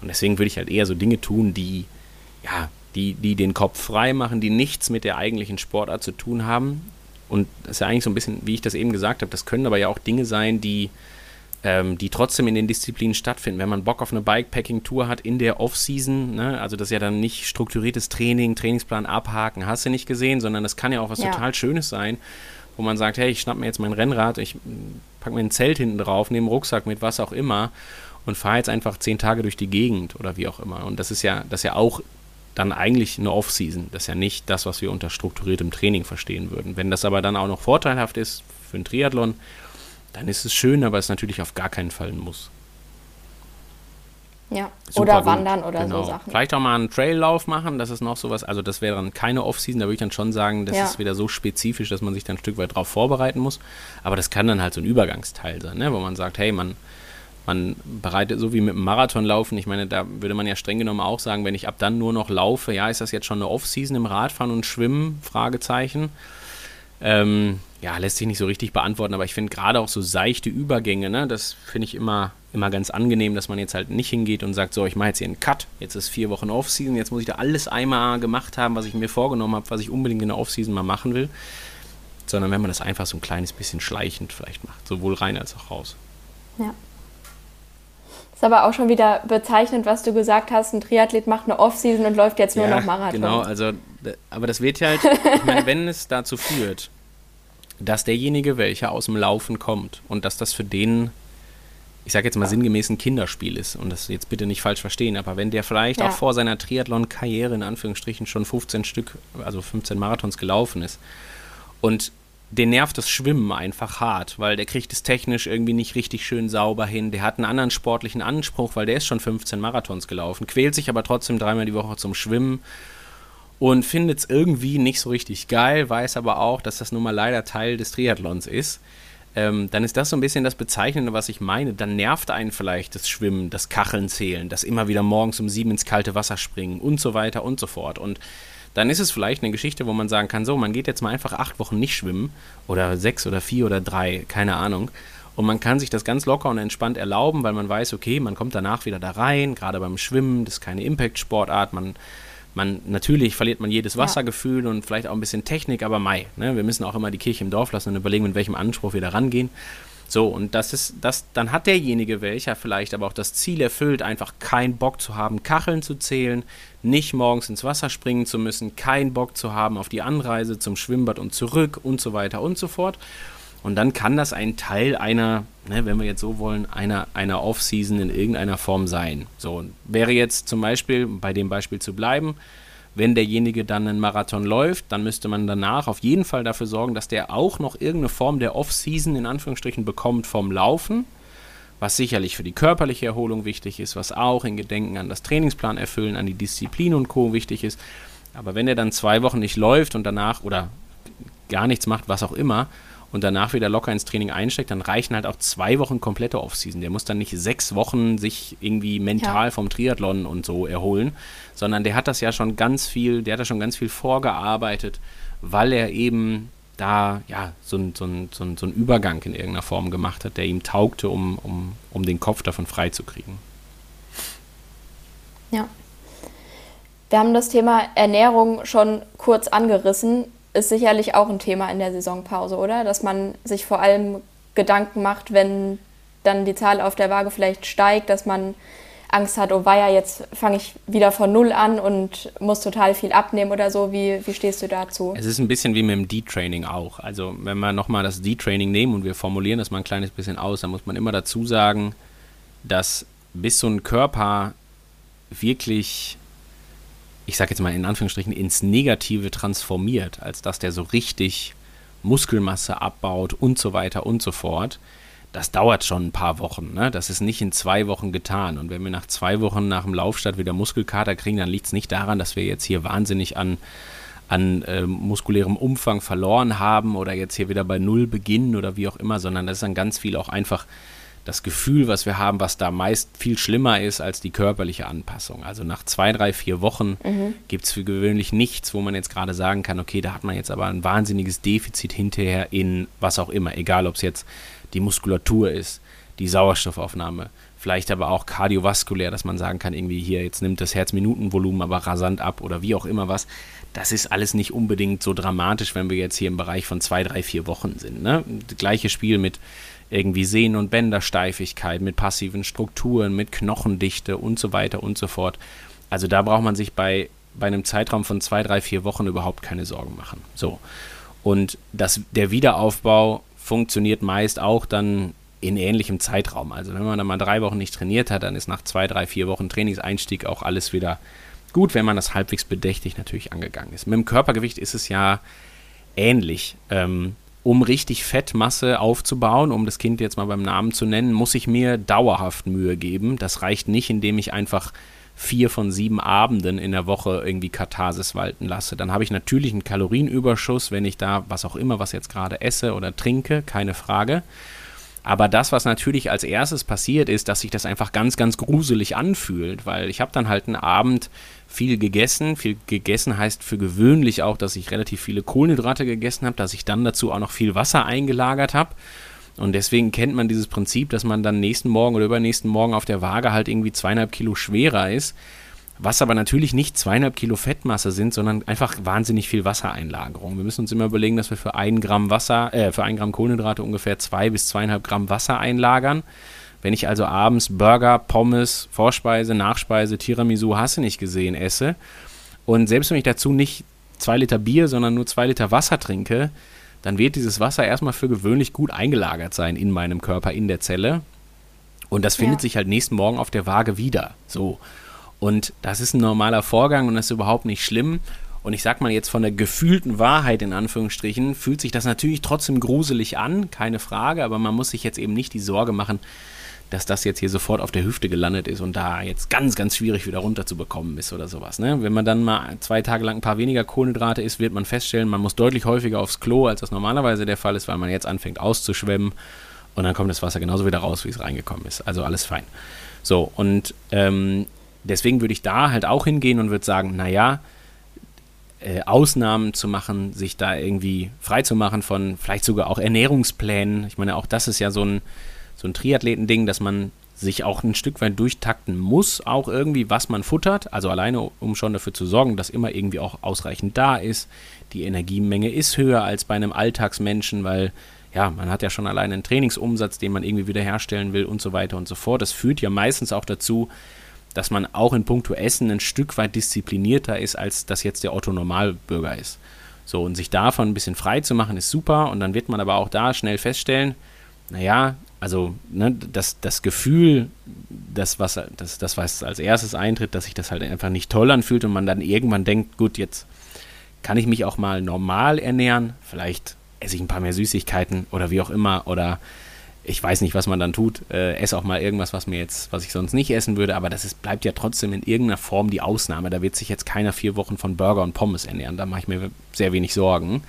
Und deswegen würde ich halt eher so Dinge tun, die, ja, die, die den Kopf frei machen, die nichts mit der eigentlichen Sportart zu tun haben. Und das ist ja eigentlich so ein bisschen, wie ich das eben gesagt habe, das können aber ja auch Dinge sein, die, ähm, die trotzdem in den Disziplinen stattfinden. Wenn man Bock auf eine Bikepacking-Tour hat in der Off-Season, ne, also das ist ja dann nicht strukturiertes Training, Trainingsplan abhaken, hast du nicht gesehen, sondern das kann ja auch was Ja. total Schönes sein, wo man sagt, hey, ich schnapp mir jetzt mein Rennrad, ich packe mir ein Zelt hinten drauf, nehme einen Rucksack mit, was auch immer und fahre jetzt einfach zehn Tage durch die Gegend oder wie auch immer. Und das ist ja, das ist ja auch dann eigentlich eine Off-Season. Das ist ja nicht das, was wir unter strukturiertem Training verstehen würden. Wenn das aber dann auch noch vorteilhaft ist für einen Triathlon, dann ist es schön, aber es ist natürlich auf gar keinen Fall ein Muss. ja. Super Oder gut, wandern oder genau. so Sachen. Vielleicht auch mal einen Traillauf machen, das ist noch sowas. Also das wäre dann keine Off-Season, da würde ich dann schon sagen, das Ja. ist wieder so spezifisch, dass man sich dann ein Stück weit darauf vorbereiten muss. Aber das kann dann halt so ein Übergangsteil sein, ne? wo man sagt, hey, man, man bereitet so wie mit dem Marathonlaufen. Ich meine, da würde man ja streng genommen auch sagen, wenn ich ab dann nur noch laufe, ja, ist das jetzt schon eine Off-Season im Radfahren und Schwimmen? Fragezeichen. Ähm, ja, lässt sich nicht so richtig beantworten, aber ich finde gerade auch so seichte Übergänge, ne, das finde ich immer, immer ganz angenehm, dass man jetzt halt nicht hingeht und sagt, so, ich mache jetzt hier einen Cut, jetzt ist vier Wochen Off-Season, jetzt muss ich da alles einmal gemacht haben, was ich mir vorgenommen habe, was ich unbedingt in der Off-Season mal machen will, sondern wenn man das einfach so ein kleines bisschen schleichend vielleicht macht, sowohl rein als auch raus. Ja. Ist aber auch schon wieder bezeichnend, was du gesagt hast. Ein Triathlet macht eine Off-Season und läuft jetzt nur noch Marathon. Genau, also, aber das wird ja halt, ich meine, wenn es dazu führt, dass derjenige, welcher aus dem Laufen kommt und dass das für den, ich sage jetzt mal sinngemäß ein Kinderspiel ist und das jetzt bitte nicht falsch verstehen, aber wenn der vielleicht Ja. auch vor seiner Triathlon-Karriere in Anführungsstrichen schon 15 Stück, also 15 Marathons gelaufen ist und den nervt das Schwimmen einfach hart, weil der kriegt es technisch irgendwie nicht richtig schön sauber hin. Der hat einen anderen sportlichen Anspruch, weil der ist schon 15 Marathons gelaufen, quält sich aber trotzdem dreimal die Woche zum Schwimmen und findet es irgendwie nicht so richtig geil, weiß aber auch, dass das nun mal leider Teil des Triathlons ist. ähm, dann ist das so ein bisschen das Bezeichnende, was ich meine. Dann nervt einen vielleicht das Schwimmen, das Kacheln zählen, das immer wieder morgens um sieben ins kalte Wasser springen und so weiter und so fort. Und dann ist es vielleicht eine Geschichte, wo man sagen kann, so, man geht jetzt mal einfach acht Wochen nicht schwimmen oder sechs oder vier oder drei, keine Ahnung. Und man kann sich das ganz locker und entspannt erlauben, weil man weiß, okay, man kommt danach wieder da rein, gerade beim Schwimmen, das ist keine Impact-Sportart, man man natürlich verliert man jedes Wassergefühl ja. und vielleicht auch ein bisschen Technik, aber Mai. Ne? Wir müssen auch immer die Kirche im Dorf lassen und überlegen, mit welchem Anspruch wir da rangehen. So, und das ist, das, dann hat derjenige, welcher vielleicht aber auch das Ziel erfüllt, einfach keinen Bock zu haben, Kacheln zu zählen, nicht morgens ins Wasser springen zu müssen, keinen Bock zu haben auf die Anreise zum Schwimmbad und zurück und so weiter und so fort. Und dann kann das ein Teil einer, ne, wenn wir jetzt so wollen, einer, einer Off-Season in irgendeiner Form sein. So, wäre jetzt zum Beispiel, bei dem Beispiel zu bleiben, wenn derjenige dann einen Marathon läuft, dann müsste man danach auf jeden Fall dafür sorgen, dass der auch noch irgendeine Form der Off-Season in Anführungsstrichen bekommt vom Laufen, was sicherlich für die körperliche Erholung wichtig ist, was auch in Gedenken an das Trainingsplan erfüllen, an die Disziplin und Co. wichtig ist. Aber wenn er dann zwei Wochen nicht läuft und danach oder gar nichts macht, was auch immer, und danach wieder locker ins Training einsteckt, dann reichen halt auch zwei Wochen komplette Offseason. Der muss dann nicht sechs Wochen sich irgendwie mental ja. vom Triathlon und so erholen, sondern der hat das ja schon ganz viel, der hat da schon ganz viel vorgearbeitet, weil er eben da ja so einen so so ein, so ein Übergang in irgendeiner Form gemacht hat, der ihm taugte, um, um, um den Kopf davon freizukriegen. Ja. Wir haben das Thema Ernährung schon kurz angerissen ist sicherlich auch ein Thema in der Saisonpause, oder? Dass man sich vor allem Gedanken macht, wenn dann die Zahl auf der Waage vielleicht steigt, dass man Angst hat, oh weia, jetzt fange ich wieder von Null an und muss total viel abnehmen oder so. Wie, wie stehst du dazu? Es ist ein bisschen wie mit dem D-Training auch. Also wenn wir nochmal das D-Training nehmen und wir formulieren das mal ein kleines bisschen aus, dann muss man immer dazu sagen, dass bis so ein Körper wirklich ich sage jetzt mal in Anführungsstrichen, ins Negative transformiert, als dass der so richtig Muskelmasse abbaut und so weiter und so fort. Das dauert schon ein paar Wochen. Ne? Das ist nicht in zwei Wochen getan. Und wenn wir nach zwei Wochen nach dem Laufstart wieder Muskelkater kriegen, dann liegt es nicht daran, dass wir jetzt hier wahnsinnig an, an äh, muskulärem Umfang verloren haben oder jetzt hier wieder bei Null beginnen oder wie auch immer, sondern das ist dann ganz viel auch einfach das Gefühl, was wir haben, was da meist viel schlimmer ist als die körperliche Anpassung. Also nach zwei, drei, vier Wochen mhm. gibt es für gewöhnlich nichts, wo man jetzt gerade sagen kann, okay, da hat man jetzt aber ein wahnsinniges Defizit hinterher in was auch immer, egal ob es jetzt die Muskulatur ist, die Sauerstoffaufnahme, vielleicht aber auch kardiovaskulär, dass man sagen kann, irgendwie hier, jetzt nimmt das Herzminutenvolumen aber rasant ab oder wie auch immer was. Das ist alles nicht unbedingt so dramatisch, wenn wir jetzt hier im Bereich von zwei, drei, vier Wochen sind. Ne? Das gleiche Spiel mit irgendwie Sehnen- und Bändersteifigkeit, mit passiven Strukturen, mit Knochendichte und so weiter und so fort. Also da braucht man sich bei, bei einem Zeitraum von zwei, drei, vier Wochen überhaupt keine Sorgen machen. So. Und das, der Wiederaufbau funktioniert meist auch dann in ähnlichem Zeitraum. Also wenn man dann mal drei Wochen nicht trainiert hat, dann ist nach zwei, drei, vier Wochen Trainingseinstieg auch alles wieder gut, wenn man das halbwegs bedächtig natürlich angegangen ist. Mit dem Körpergewicht ist es ja ähnlich. Ähm, um richtig Fettmasse aufzubauen, um das Kind jetzt mal beim Namen zu nennen, muss ich mir dauerhaft Mühe geben. Das reicht nicht, indem ich einfach vier von sieben Abenden in der Woche irgendwie Katharsis walten lasse. Dann habe ich natürlich einen Kalorienüberschuss, wenn ich da was auch immer, was jetzt gerade esse oder trinke, keine Frage. Aber das, was natürlich als erstes passiert, ist, dass sich das einfach ganz, ganz gruselig anfühlt, weil ich habe dann halt einen Abend viel gegessen. Viel gegessen heißt für gewöhnlich auch, dass ich relativ viele Kohlenhydrate gegessen habe, dass ich dann dazu auch noch viel Wasser eingelagert habe. Und deswegen kennt man dieses Prinzip, dass man dann nächsten Morgen oder übernächsten Morgen auf der Waage halt irgendwie zweieinhalb Kilo schwerer ist. Was aber natürlich nicht zweieinhalb Kilo Fettmasse sind, sondern einfach wahnsinnig viel Wassereinlagerung. Wir müssen uns immer überlegen, dass wir für ein Gramm Wasser, äh, für ein Gramm Kohlenhydrate ungefähr zwei bis zweieinhalb Gramm Wasser einlagern. Wenn ich also abends Burger, Pommes, Vorspeise, Nachspeise, Tiramisu, hasse nicht gesehen, esse und selbst wenn ich dazu nicht zwei Liter Bier, sondern nur zwei Liter Wasser trinke, dann wird dieses Wasser erstmal für gewöhnlich gut eingelagert sein in meinem Körper, in der Zelle. Und das findet ja. sich halt nächsten Morgen auf der Waage wieder. So. Und das ist ein normaler Vorgang und das ist überhaupt nicht schlimm. Und ich sag mal jetzt von der gefühlten Wahrheit in Anführungsstrichen, fühlt sich das natürlich trotzdem gruselig an, keine Frage, aber man muss sich jetzt eben nicht die Sorge machen, dass das jetzt hier sofort auf der Hüfte gelandet ist und da jetzt ganz, ganz schwierig wieder runterzubekommen ist oder sowas. Ne? Wenn man dann mal zwei Tage lang ein paar weniger Kohlenhydrate isst, wird man feststellen, man muss deutlich häufiger aufs Klo, als das normalerweise der Fall ist, weil man jetzt anfängt auszuschwemmen und dann kommt das Wasser genauso wieder raus, wie es reingekommen ist. Also alles fein. So, und ähm, deswegen würde ich da halt auch hingehen und würde sagen, naja, äh, Ausnahmen zu machen, sich da irgendwie frei zu machen von vielleicht sogar auch Ernährungsplänen. Ich meine, auch das ist ja so ein so ein Triathletending, dass man sich auch ein Stück weit durchtakten muss, auch irgendwie, was man futtert. Also alleine, um schon dafür zu sorgen, dass immer irgendwie auch ausreichend da ist. Die Energiemenge ist höher als bei einem Alltagsmenschen, weil ja, man hat ja schon alleine einen Trainingsumsatz, den man irgendwie wiederherstellen will und so weiter und so fort. Das führt ja meistens auch dazu, dass man auch in puncto Essen ein Stück weit disziplinierter ist, als das jetzt der Otto-Normalbürger ist. So, und sich davon ein bisschen frei zu machen, ist super. Und dann wird man aber auch da schnell feststellen, naja, also ne, das, das Gefühl, das was, das, das, was als erstes eintritt, dass sich das halt einfach nicht toll anfühlt und man dann irgendwann denkt, gut, jetzt kann ich mich auch mal normal ernähren, vielleicht esse ich ein paar mehr Süßigkeiten oder wie auch immer oder ich weiß nicht, was man dann tut, äh, esse auch mal irgendwas, was mir jetzt, was ich sonst nicht essen würde, aber das ist, bleibt ja trotzdem in irgendeiner Form die Ausnahme. Da wird sich jetzt keiner vier Wochen von Burger und Pommes ernähren, da mache ich mir sehr wenig Sorgen.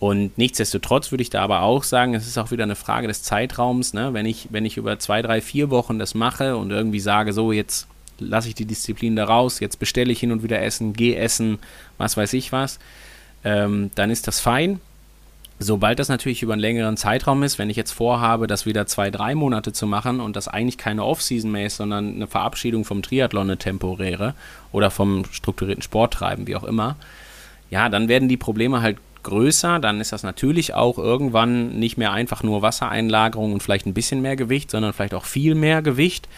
Und nichtsdestotrotz würde ich da aber auch sagen, es ist auch wieder eine Frage des Zeitraums. Ne? Wenn, ich, wenn ich über zwei, drei, vier Wochen das mache und irgendwie sage, so jetzt lasse ich die Disziplin da raus, jetzt bestelle ich hin und wieder Essen, gehe essen, was weiß ich was, ähm, dann ist das fein. Sobald das natürlich über einen längeren Zeitraum ist, wenn ich jetzt vorhabe, das wieder zwei, drei Monate zu machen und das eigentlich keine Off-Season mehr ist, sondern eine Verabschiedung vom Triathlon, eine temporäre oder vom strukturierten Sporttreiben, wie auch immer, ja, dann werden die Probleme halt größer, dann ist das natürlich auch irgendwann nicht mehr einfach nur Wassereinlagerung und vielleicht ein bisschen mehr Gewicht, sondern vielleicht auch viel mehr Gewicht,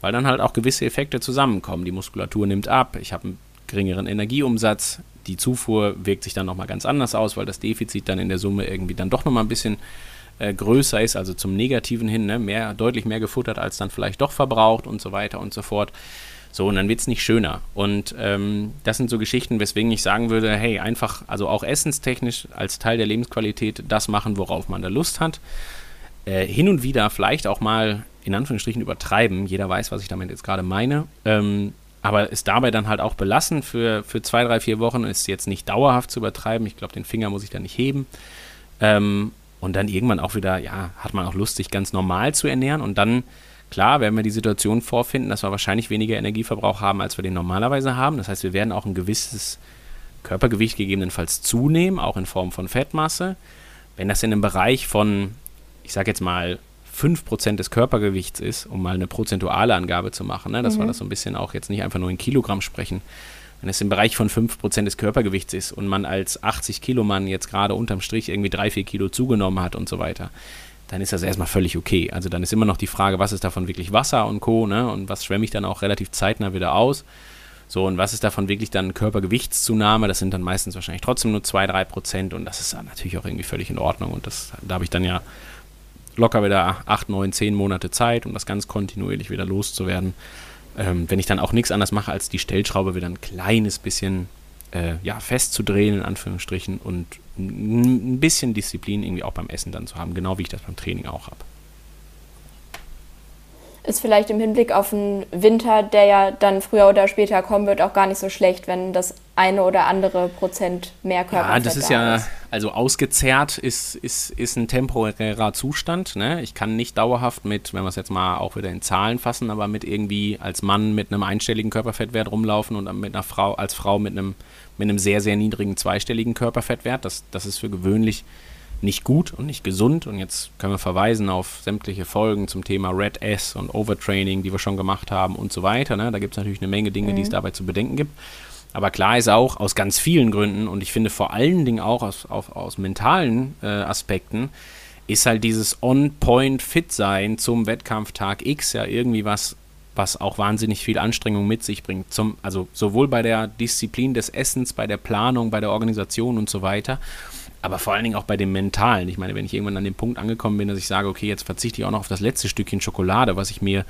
weil dann halt auch gewisse Effekte zusammenkommen. Die Muskulatur nimmt ab, ich habe einen geringeren Energieumsatz, die Zufuhr wirkt sich dann nochmal ganz anders aus, weil das Defizit dann in der Summe irgendwie dann doch nochmal ein bisschen äh, größer ist, also zum Negativen hin, ne? mehr, deutlich mehr gefuttert als dann vielleicht doch verbraucht und so weiter und so fort. So, und dann wird es nicht schöner. Und ähm, das sind so Geschichten, weswegen ich sagen würde, hey, einfach, also auch essenstechnisch als Teil der Lebensqualität das machen, worauf man da Lust hat. Äh, hin und wieder vielleicht auch mal in Anführungsstrichen übertreiben. Jeder weiß, was ich damit jetzt gerade meine. Ähm, aber es dabei dann halt auch belassen für, für zwei, drei, vier Wochen ist jetzt nicht dauerhaft zu übertreiben. Ich glaube, den Finger muss ich da nicht heben. Ähm, und dann irgendwann auch wieder, ja, hat man auch Lust, sich ganz normal zu ernähren und dann Klar werden wir die Situation vorfinden, dass wir wahrscheinlich weniger Energieverbrauch haben, als wir den normalerweise haben. Das heißt, wir werden auch ein gewisses Körpergewicht gegebenenfalls zunehmen, auch in Form von Fettmasse. Wenn das in einem Bereich von, ich sage jetzt mal, 5% des Körpergewichts ist, um mal eine prozentuale Angabe zu machen, ne, dass mhm. wir das so ein bisschen auch jetzt nicht einfach nur in Kilogramm sprechen, wenn es im Bereich von 5% des Körpergewichts ist und man als 80 Kilo Mann jetzt gerade unterm Strich irgendwie 3, 4 Kilo zugenommen hat und so weiter, dann ist das erstmal völlig okay. Also dann ist immer noch die Frage, was ist davon wirklich Wasser und Co. Ne? Und was schwemme ich dann auch relativ zeitnah wieder aus. So, und was ist davon wirklich dann Körpergewichtszunahme? Das sind dann meistens wahrscheinlich trotzdem nur 2, 3 Prozent und das ist dann natürlich auch irgendwie völlig in Ordnung. Und das, da habe ich dann ja locker wieder 8, 9, 10 Monate Zeit, um das ganz kontinuierlich wieder loszuwerden. Ähm, wenn ich dann auch nichts anderes mache, als die Stellschraube wieder ein kleines bisschen äh, ja, festzudrehen, in Anführungsstrichen, und ein bisschen Disziplin irgendwie auch beim Essen dann zu haben, genau wie ich das beim Training auch habe. Ist vielleicht im Hinblick auf den Winter, der ja dann früher oder später kommen wird, auch gar nicht so schlecht, wenn das eine oder andere Prozent mehr Körperfett Ja, das ist ja, ist. also ausgezehrt ist, ist, ist ein temporärer Zustand. Ne? Ich kann nicht dauerhaft mit, wenn wir es jetzt mal auch wieder in Zahlen fassen, aber mit irgendwie als Mann mit einem einstelligen Körperfettwert rumlaufen und mit einer Frau, als Frau mit einem mit einem sehr, sehr niedrigen zweistelligen Körperfettwert. Das, das ist für gewöhnlich nicht gut und nicht gesund. Und jetzt können wir verweisen auf sämtliche Folgen zum Thema Red S und Overtraining, die wir schon gemacht haben und so weiter. Ne? Da gibt es natürlich eine Menge Dinge, mhm. die es mhm. dabei zu bedenken gibt. Aber klar ist auch aus ganz vielen Gründen und ich finde vor allen Dingen auch aus, aus, aus mentalen äh, Aspekten, ist halt dieses On-Point-Fit-Sein zum Wettkampftag X ja irgendwie was was auch wahnsinnig viel Anstrengung mit sich bringt. Zum, also sowohl bei der Disziplin des Essens, bei der Planung, bei der Organisation und so weiter, aber vor allen Dingen auch bei dem Mentalen. Ich meine, wenn ich irgendwann an dem Punkt angekommen bin, dass ich sage, okay, jetzt verzichte ich auch noch auf das letzte Stückchen Schokolade, was ich mir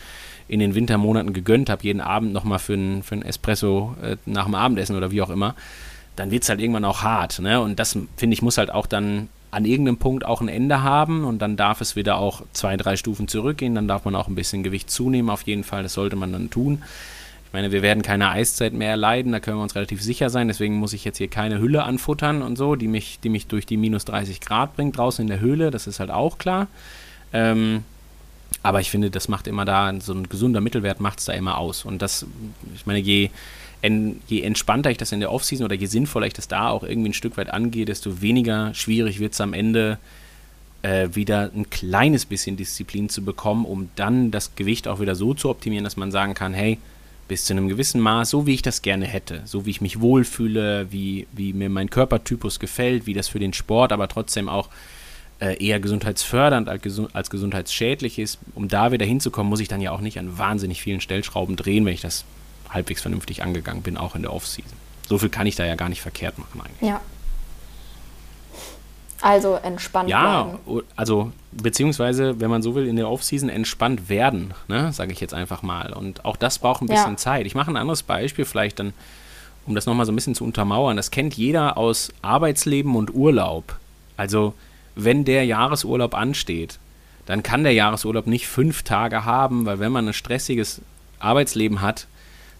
in den Wintermonaten gegönnt habe, jeden Abend nochmal für ein, für ein Espresso äh, nach dem Abendessen oder wie auch immer, dann wird es halt irgendwann auch hart. Ne? Und das, finde ich, muss halt auch dann an irgendeinem Punkt auch ein Ende haben und dann darf es wieder auch zwei, drei Stufen zurückgehen, dann darf man auch ein bisschen Gewicht zunehmen, auf jeden Fall, das sollte man dann tun. Ich meine, wir werden keine Eiszeit mehr erleiden, da können wir uns relativ sicher sein, deswegen muss ich jetzt hier keine Hülle anfuttern und so, die mich, die mich durch die minus 30 Grad bringt draußen in der Höhle, das ist halt auch klar. Ähm, aber ich finde, das macht immer da, so ein gesunder Mittelwert macht es da immer aus. Und das, ich meine, je, en, je entspannter ich das in der Offseason oder je sinnvoller ich das da auch irgendwie ein Stück weit angehe, desto weniger schwierig wird es am Ende äh, wieder ein kleines bisschen Disziplin zu bekommen, um dann das Gewicht auch wieder so zu optimieren, dass man sagen kann, hey, bis zu einem gewissen Maß, so wie ich das gerne hätte, so wie ich mich wohlfühle, wie, wie mir mein Körpertypus gefällt, wie das für den Sport, aber trotzdem auch äh, eher gesundheitsfördernd als, gesund, als gesundheitsschädlich ist. Um da wieder hinzukommen, muss ich dann ja auch nicht an wahnsinnig vielen Stellschrauben drehen, wenn ich das halbwegs vernünftig angegangen bin, auch in der Offseason. So viel kann ich da ja gar nicht verkehrt machen eigentlich. Ja. Also entspannt ja, bleiben. also beziehungsweise, wenn man so will, in der Offseason entspannt werden, ne, sage ich jetzt einfach mal. Und auch das braucht ein bisschen Ja. Zeit. Ich mache ein anderes Beispiel vielleicht dann, um das nochmal so ein bisschen zu untermauern. Das kennt jeder aus Arbeitsleben und Urlaub. Also wenn der Jahresurlaub ansteht, dann kann der Jahresurlaub nicht fünf Tage haben, weil wenn man ein stressiges Arbeitsleben hat,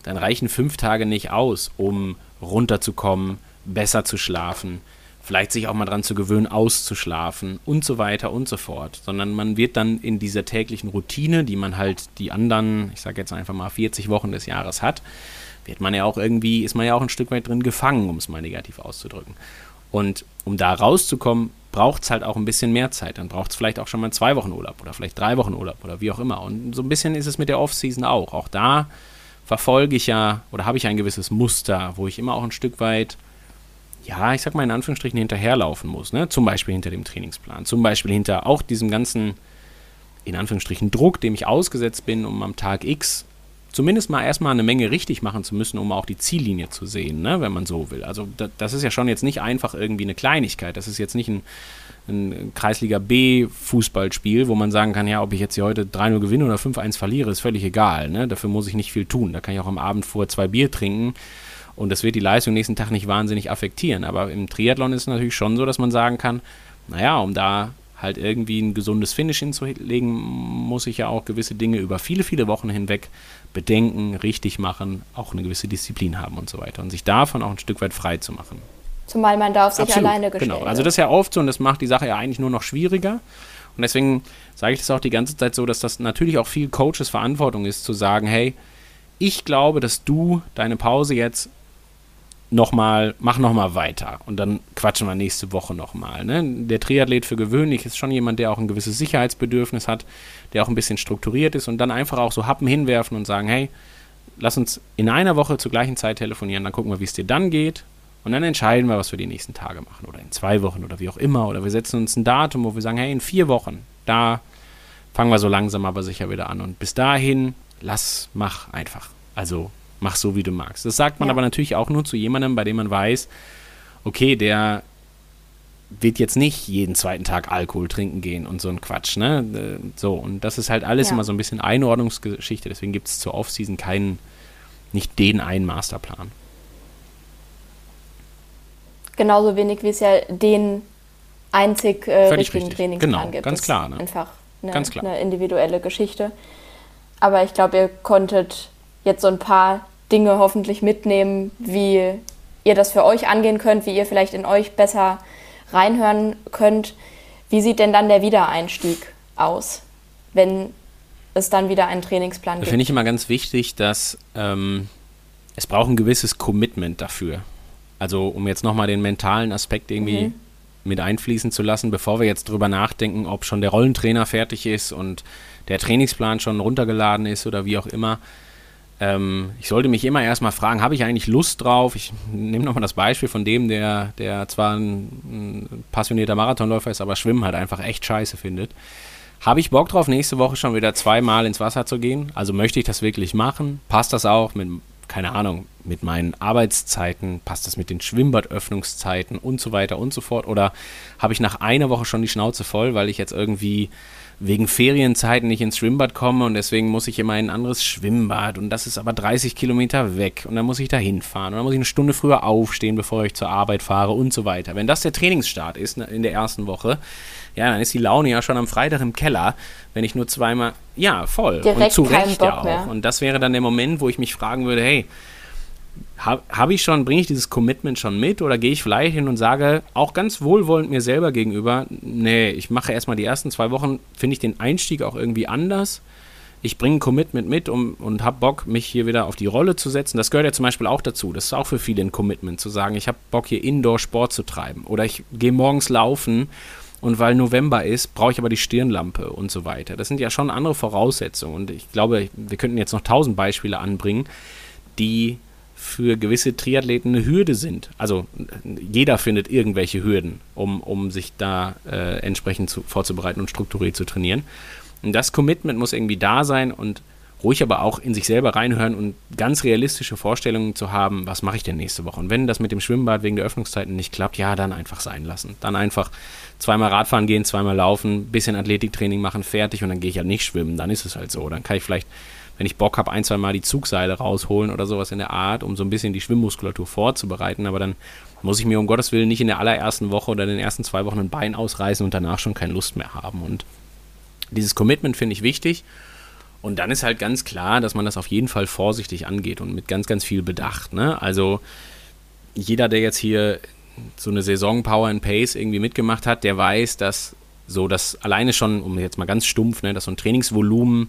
dann reichen fünf Tage nicht aus, um runterzukommen, besser zu schlafen, vielleicht sich auch mal dran zu gewöhnen, auszuschlafen und so weiter und so fort. Sondern man wird dann in dieser täglichen Routine, die man halt die anderen, ich sage jetzt einfach mal 40 Wochen des Jahres hat, wird man ja auch irgendwie, ist man ja auch ein Stück weit drin gefangen, um es mal negativ auszudrücken. Und um da rauszukommen, braucht es halt auch ein bisschen mehr Zeit. Dann braucht es vielleicht auch schon mal zwei Wochen Urlaub oder vielleicht drei Wochen Urlaub oder wie auch immer. Und so ein bisschen ist es mit der Off-Season auch. Auch da verfolge ich ja oder habe ich ein gewisses Muster, wo ich immer auch ein Stück weit, ja, ich sag mal in Anführungsstrichen hinterherlaufen muss. Ne? Zum Beispiel hinter dem Trainingsplan, zum Beispiel hinter auch diesem ganzen, in Anführungsstrichen, Druck, dem ich ausgesetzt bin, um am Tag X zumindest mal erstmal eine Menge richtig machen zu müssen, um auch die Ziellinie zu sehen, ne, wenn man so will. Also da, das ist ja schon jetzt nicht einfach irgendwie eine Kleinigkeit. Das ist jetzt nicht ein, ein Kreisliga B Fußballspiel, wo man sagen kann, ja, ob ich jetzt hier heute 3-0 gewinne oder 5-1 verliere, ist völlig egal. Ne? Dafür muss ich nicht viel tun. Da kann ich auch am Abend vor zwei Bier trinken und das wird die Leistung nächsten Tag nicht wahnsinnig affektieren. Aber im Triathlon ist es natürlich schon so, dass man sagen kann, naja, um da halt irgendwie ein gesundes Finish hinzulegen, muss ich ja auch gewisse Dinge über viele, viele Wochen hinweg bedenken, richtig machen, auch eine gewisse Disziplin haben und so weiter. Und sich davon auch ein Stück weit frei zu machen. Zumal man da auf sich Absolut, alleine gestellt Genau, also das ist ja oft so und das macht die Sache ja eigentlich nur noch schwieriger. Und deswegen sage ich das auch die ganze Zeit so, dass das natürlich auch viel Coaches Verantwortung ist, zu sagen, hey, ich glaube, dass du deine Pause jetzt nochmal, mach nochmal weiter und dann quatschen wir nächste Woche nochmal. Ne? Der Triathlet für gewöhnlich ist schon jemand, der auch ein gewisses Sicherheitsbedürfnis hat, der auch ein bisschen strukturiert ist und dann einfach auch so Happen hinwerfen und sagen, hey, lass uns in einer Woche zur gleichen Zeit telefonieren, dann gucken wir, wie es dir dann geht und dann entscheiden wir, was wir die nächsten Tage machen oder in zwei Wochen oder wie auch immer oder wir setzen uns ein Datum, wo wir sagen, hey, in vier Wochen, da fangen wir so langsam aber sicher wieder an und bis dahin, lass, mach einfach. Also mach so, wie du magst. Das sagt man Ja. aber natürlich auch nur zu jemandem, bei dem man weiß, okay, der wird jetzt nicht jeden zweiten Tag Alkohol trinken gehen und so ein Quatsch, ne? So, und das ist halt alles Ja. immer so ein bisschen Einordnungsgeschichte, deswegen gibt es zur Offseason keinen, nicht den einen Masterplan. Genauso wenig wie es ja den einzig äh, richtigen richtig. Trainingsplan Genau, gibt. ganz klar, ne? Einfach eine, Ganz klar. eine individuelle Geschichte. Aber ich glaube, ihr konntet jetzt so ein paar Dinge hoffentlich mitnehmen, wie ihr das für euch angehen könnt, wie ihr vielleicht in euch besser reinhören könnt. Wie sieht denn dann der Wiedereinstieg aus, wenn es dann wieder einen Trainingsplan Da gibt? finde ich immer ganz wichtig, dass ähm, es braucht ein gewisses Commitment dafür. Also um jetzt nochmal den mentalen Aspekt irgendwie Mhm. mit einfließen zu lassen, bevor wir jetzt drüber nachdenken, ob schon der Rollentrainer fertig ist und der Trainingsplan schon runtergeladen ist oder wie auch immer. Ähm, ich sollte mich immer erstmal fragen, habe ich eigentlich Lust drauf? Ich nehme nochmal das Beispiel von dem, der, der zwar ein, ein passionierter Marathonläufer ist, aber Schwimmen halt einfach echt scheiße findet. Habe ich Bock drauf, nächste Woche schon wieder zweimal ins Wasser zu gehen? Also möchte ich das wirklich machen? Passt das auch mit, keine Ahnung, mit meinen Arbeitszeiten, passt das mit den Schwimmbadöffnungszeiten und so weiter und so fort? Oder habe ich nach einer Woche schon die Schnauze voll, weil ich jetzt irgendwie wegen Ferienzeiten nicht ins Schwimmbad komme und deswegen muss ich immer in ein anderes Schwimmbad und das ist aber 30 Kilometer weg und dann muss ich da hinfahren und dann muss ich eine Stunde früher aufstehen, bevor ich zur Arbeit fahre und so weiter. Wenn das der Trainingsstart ist ne, in der ersten Woche, ja, dann ist die Laune ja schon am Freitag im Keller, wenn ich nur zweimal, ja, voll Direkt und zu Recht ja auch. mehr. Und das wäre dann der Moment, wo ich mich fragen würde, hey, habe hab ich schon, bringe ich dieses Commitment schon mit oder gehe ich vielleicht hin und sage, auch ganz wohlwollend mir selber gegenüber, nee, ich mache erstmal die ersten zwei Wochen, finde ich den Einstieg auch irgendwie anders. Ich bringe ein Commitment mit um, und habe Bock, mich hier wieder auf die Rolle zu setzen. Das gehört ja zum Beispiel auch dazu. Das ist auch für viele ein Commitment, zu sagen, ich habe Bock, hier Indoor-Sport zu treiben. Oder ich gehe morgens laufen und weil November ist, brauche ich aber die Stirnlampe und so weiter. Das sind ja schon andere Voraussetzungen. Und ich glaube, wir könnten jetzt noch tausend Beispiele anbringen, die für gewisse Triathleten eine Hürde sind. Also jeder findet irgendwelche Hürden, um, um sich da äh, entsprechend zu, vorzubereiten und strukturiert zu trainieren. Und das Commitment muss irgendwie da sein und ruhig aber auch in sich selber reinhören und ganz realistische Vorstellungen zu haben, was mache ich denn nächste Woche? Und wenn das mit dem Schwimmbad wegen der Öffnungszeiten nicht klappt, ja, dann einfach sein lassen. Dann einfach zweimal Radfahren gehen, zweimal laufen, bisschen Athletiktraining machen, fertig und dann gehe ich halt nicht schwimmen. Dann ist es halt so. Dann kann ich vielleicht wenn ich Bock habe, ein, zwei Mal die Zugseile rausholen oder sowas in der Art, um so ein bisschen die Schwimmmuskulatur vorzubereiten. Aber dann muss ich mir um Gottes Willen nicht in der allerersten Woche oder in den ersten zwei Wochen ein Bein ausreißen und danach schon keine Lust mehr haben. Und dieses Commitment finde ich wichtig. Und dann ist halt ganz klar, dass man das auf jeden Fall vorsichtig angeht und mit ganz, ganz viel Bedacht. Ne? Also jeder, der jetzt hier so eine Saison Power and Pace irgendwie mitgemacht hat, der weiß, dass so das alleine schon, um jetzt mal ganz stumpf, ne, dass so ein Trainingsvolumen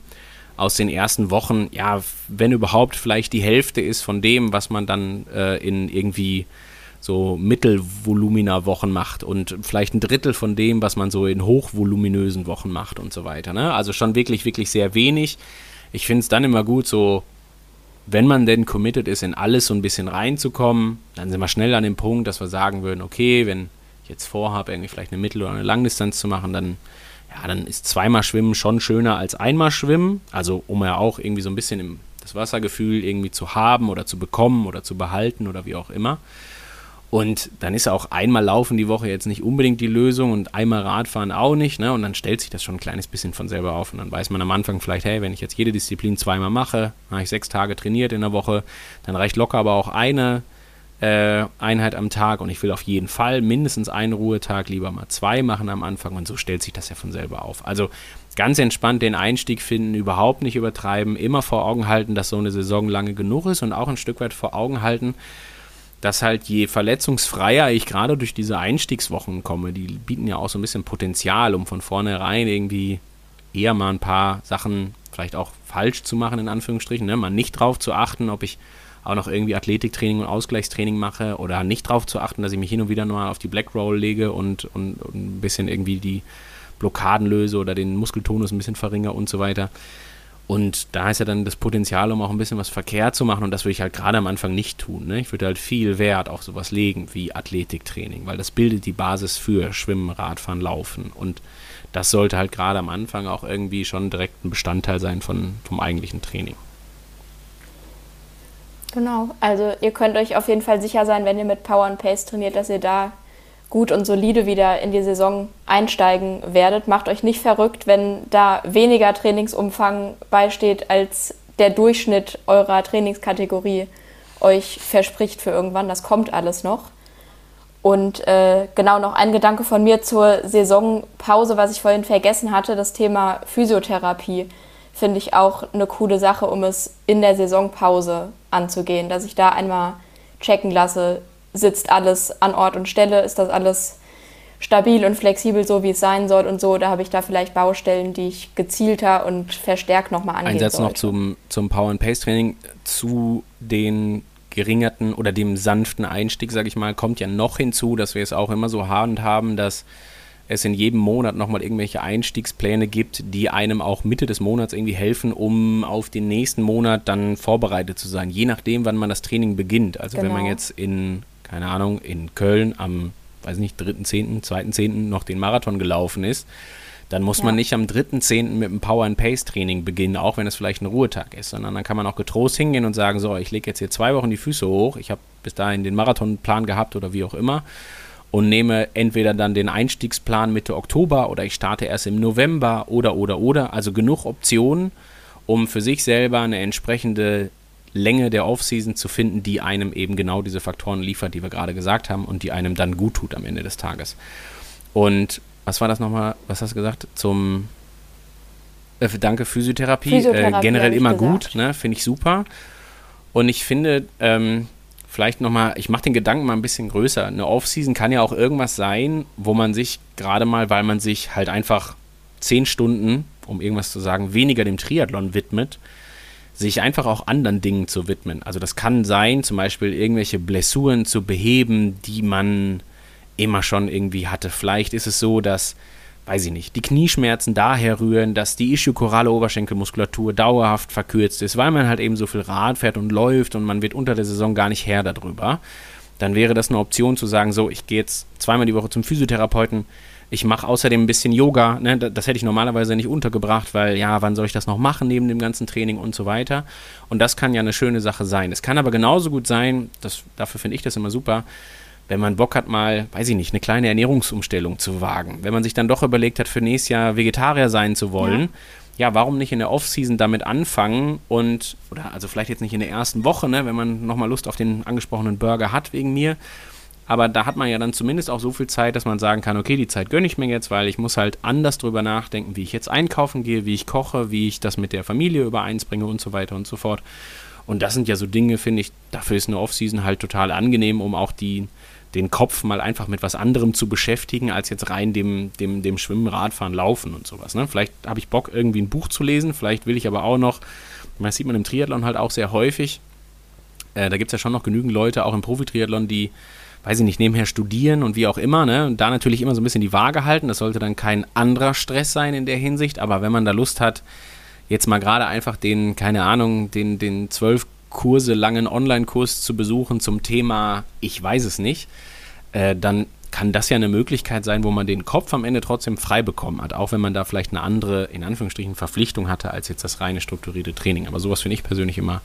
aus den ersten Wochen, ja, wenn überhaupt, vielleicht die Hälfte ist von dem, was man dann äh, in irgendwie so Mittelvolumina-Wochen macht und vielleicht ein Drittel von dem, was man so in hochvoluminösen Wochen macht und so weiter. Ne? Also schon wirklich, wirklich sehr wenig. Ich finde es dann immer gut, so, wenn man denn committed ist, in alles so ein bisschen reinzukommen, dann sind wir schnell an dem Punkt, dass wir sagen würden, okay, wenn ich jetzt vorhabe, irgendwie vielleicht eine Mittel- oder eine Langdistanz zu machen, dann ja, dann ist zweimal Schwimmen schon schöner als einmal Schwimmen. Also um ja auch irgendwie so ein bisschen im, das Wassergefühl irgendwie zu haben oder zu bekommen oder zu behalten oder wie auch immer. Und dann ist auch einmal Laufen die Woche jetzt nicht unbedingt die Lösung und einmal Radfahren auch nicht. Ne? Und dann stellt sich das schon ein kleines bisschen von selber auf. Und dann weiß man am Anfang vielleicht, hey, wenn ich jetzt jede Disziplin zweimal mache, habe ich sechs Tage trainiert in der Woche, dann reicht locker aber auch eine äh, Einheit am Tag und ich will auf jeden Fall mindestens einen Ruhetag, lieber mal zwei machen am Anfang und so stellt sich das ja von selber auf. Also ganz entspannt den Einstieg finden, überhaupt nicht übertreiben, immer vor Augen halten, dass so eine Saison lange genug ist und auch ein Stück weit vor Augen halten, dass halt je verletzungsfreier ich gerade durch diese Einstiegswochen komme, die bieten ja auch so ein bisschen Potenzial, um von vornherein irgendwie eher mal ein paar Sachen vielleicht auch falsch zu machen, in Anführungsstrichen, ne? mal nicht drauf zu achten, ob ich auch noch irgendwie Athletiktraining und Ausgleichstraining mache oder nicht drauf zu achten, dass ich mich hin und wieder mal auf die Black Roll lege und, und, und ein bisschen irgendwie die Blockaden löse oder den Muskeltonus ein bisschen verringere und so weiter. Und da ist ja dann das Potenzial, um auch ein bisschen was verkehrt zu machen. Und das würde ich halt gerade am Anfang nicht tun. Ne? Ich würde halt viel Wert auf sowas legen wie Athletiktraining, weil das bildet die Basis für Schwimmen, Radfahren, Laufen. Und das sollte halt gerade am Anfang auch irgendwie schon direkt ein Bestandteil sein von, vom eigentlichen Training. Genau, also ihr könnt euch auf jeden Fall sicher sein, wenn ihr mit Power and Pace trainiert, dass ihr da gut und solide wieder in die Saison einsteigen werdet. Macht euch nicht verrückt, wenn da weniger Trainingsumfang beisteht, als der Durchschnitt eurer Trainingskategorie euch verspricht für irgendwann. Das kommt alles noch. Und äh, genau noch ein Gedanke von mir zur Saisonpause, was ich vorhin vergessen hatte, das Thema Physiotherapie finde ich auch eine coole Sache, um es in der Saisonpause anzugehen, dass ich da einmal checken lasse, sitzt alles an Ort und Stelle, ist das alles stabil und flexibel, so wie es sein soll und so. Da habe ich da vielleicht Baustellen, die ich gezielter und verstärkt nochmal angehen Ein Satz sollte. noch zum, zum Power and Pace Training zu den geringerten oder dem sanften Einstieg, sage ich mal, kommt ja noch hinzu, dass wir es auch immer so handhaben, dass es in jedem Monat nochmal irgendwelche Einstiegspläne gibt, die einem auch Mitte des Monats irgendwie helfen, um auf den nächsten Monat dann vorbereitet zu sein, je nachdem, wann man das Training beginnt. Also wenn man Genau. jetzt in, keine Ahnung, in Köln am, weiß nicht, 3.10., 2.10. noch den Marathon gelaufen ist, Dann muss Ja. man nicht am 3.10. mit einem Power-and-Pace-Training beginnen, auch wenn es vielleicht ein Ruhetag ist, sondern dann kann man auch getrost hingehen und sagen, so, ich lege jetzt hier zwei Wochen die Füße hoch, ich habe bis dahin den Marathonplan gehabt oder wie auch immer und nehme entweder dann den Einstiegsplan Mitte Oktober oder ich starte erst im November oder oder oder. Also genug Optionen, um für sich selber eine entsprechende Länge der Offseason zu finden, die einem eben genau diese Faktoren liefert, die wir gerade gesagt haben und die einem dann gut tut am Ende des Tages. Und was war das nochmal? Was hast du gesagt? Zum äh, danke Physiotherapie. Physiotherapie, äh, generell immer gesagt. gut, ne? Finde ich super. Und ich finde, ähm, vielleicht nochmal, ich mache den Gedanken mal ein bisschen größer. Eine Offseason kann ja auch irgendwas sein, wo man sich gerade mal, weil man sich halt einfach zehn Stunden, um irgendwas zu sagen, weniger dem Triathlon widmet, sich einfach auch anderen Dingen zu widmen. Also das kann sein, zum Beispiel irgendwelche Blessuren zu beheben, die man immer schon irgendwie hatte. Vielleicht ist es so, dass, weiß ich nicht, die Knieschmerzen daher rühren, dass die ischiokorale Oberschenkelmuskulatur dauerhaft verkürzt ist, weil man halt eben so viel Rad fährt und läuft und man wird unter der Saison gar nicht Herr darüber. Dann wäre das eine Option zu sagen, so, ich gehe jetzt zweimal die Woche zum Physiotherapeuten, ich mache außerdem ein bisschen Yoga, ne, da- das hätte ich normalerweise nicht untergebracht, weil ja, wann soll ich das noch machen neben dem ganzen Training und so weiter. Und das kann ja eine schöne Sache sein. Es kann aber genauso gut sein, das, dafür finde ich das immer super, wenn man Bock hat, mal, weiß ich nicht, eine kleine Ernährungsumstellung zu wagen. Wenn man sich dann doch überlegt hat, für nächstes Jahr Vegetarier sein zu wollen, ja, warum nicht in der Offseason damit anfangen und, oder also vielleicht jetzt nicht in der ersten Woche, ne, wenn man nochmal Lust auf den angesprochenen Burger hat wegen mir, aber da hat man ja dann zumindest auch so viel Zeit, dass man sagen kann, okay, die Zeit gönne ich mir jetzt, weil ich muss halt anders drüber nachdenken, wie ich jetzt einkaufen gehe, wie ich koche, wie ich das mit der Familie übereinsbringe und so weiter und so fort. Und das sind ja so Dinge, finde ich, dafür ist eine Offseason halt total angenehm, um auch die, den Kopf mal einfach mit was anderem zu beschäftigen, als jetzt rein dem, dem, dem Schwimmen, Radfahren, Laufen und sowas. Ne? Vielleicht habe ich Bock, irgendwie ein Buch zu lesen, vielleicht will ich aber auch noch, das sieht man im Triathlon halt auch sehr häufig, äh, da gibt es ja schon noch genügend Leute, auch im Profi-Triathlon, die, weiß ich nicht, nebenher studieren und wie auch immer, ne? Und da natürlich immer so ein bisschen die Waage halten. Das sollte dann kein anderer Stress sein in der Hinsicht, aber wenn man da Lust hat, jetzt mal gerade einfach den, keine Ahnung, den, den zwölf Kurse langen Online-Kurs zu besuchen zum Thema Ich weiß es nicht, äh, dann kann das ja eine Möglichkeit sein, wo man den Kopf am Ende trotzdem frei bekommen hat, auch wenn man da vielleicht eine andere, in Anführungsstrichen, Verpflichtung hatte als jetzt das reine strukturierte Training. Aber sowas finde ich persönlich immer,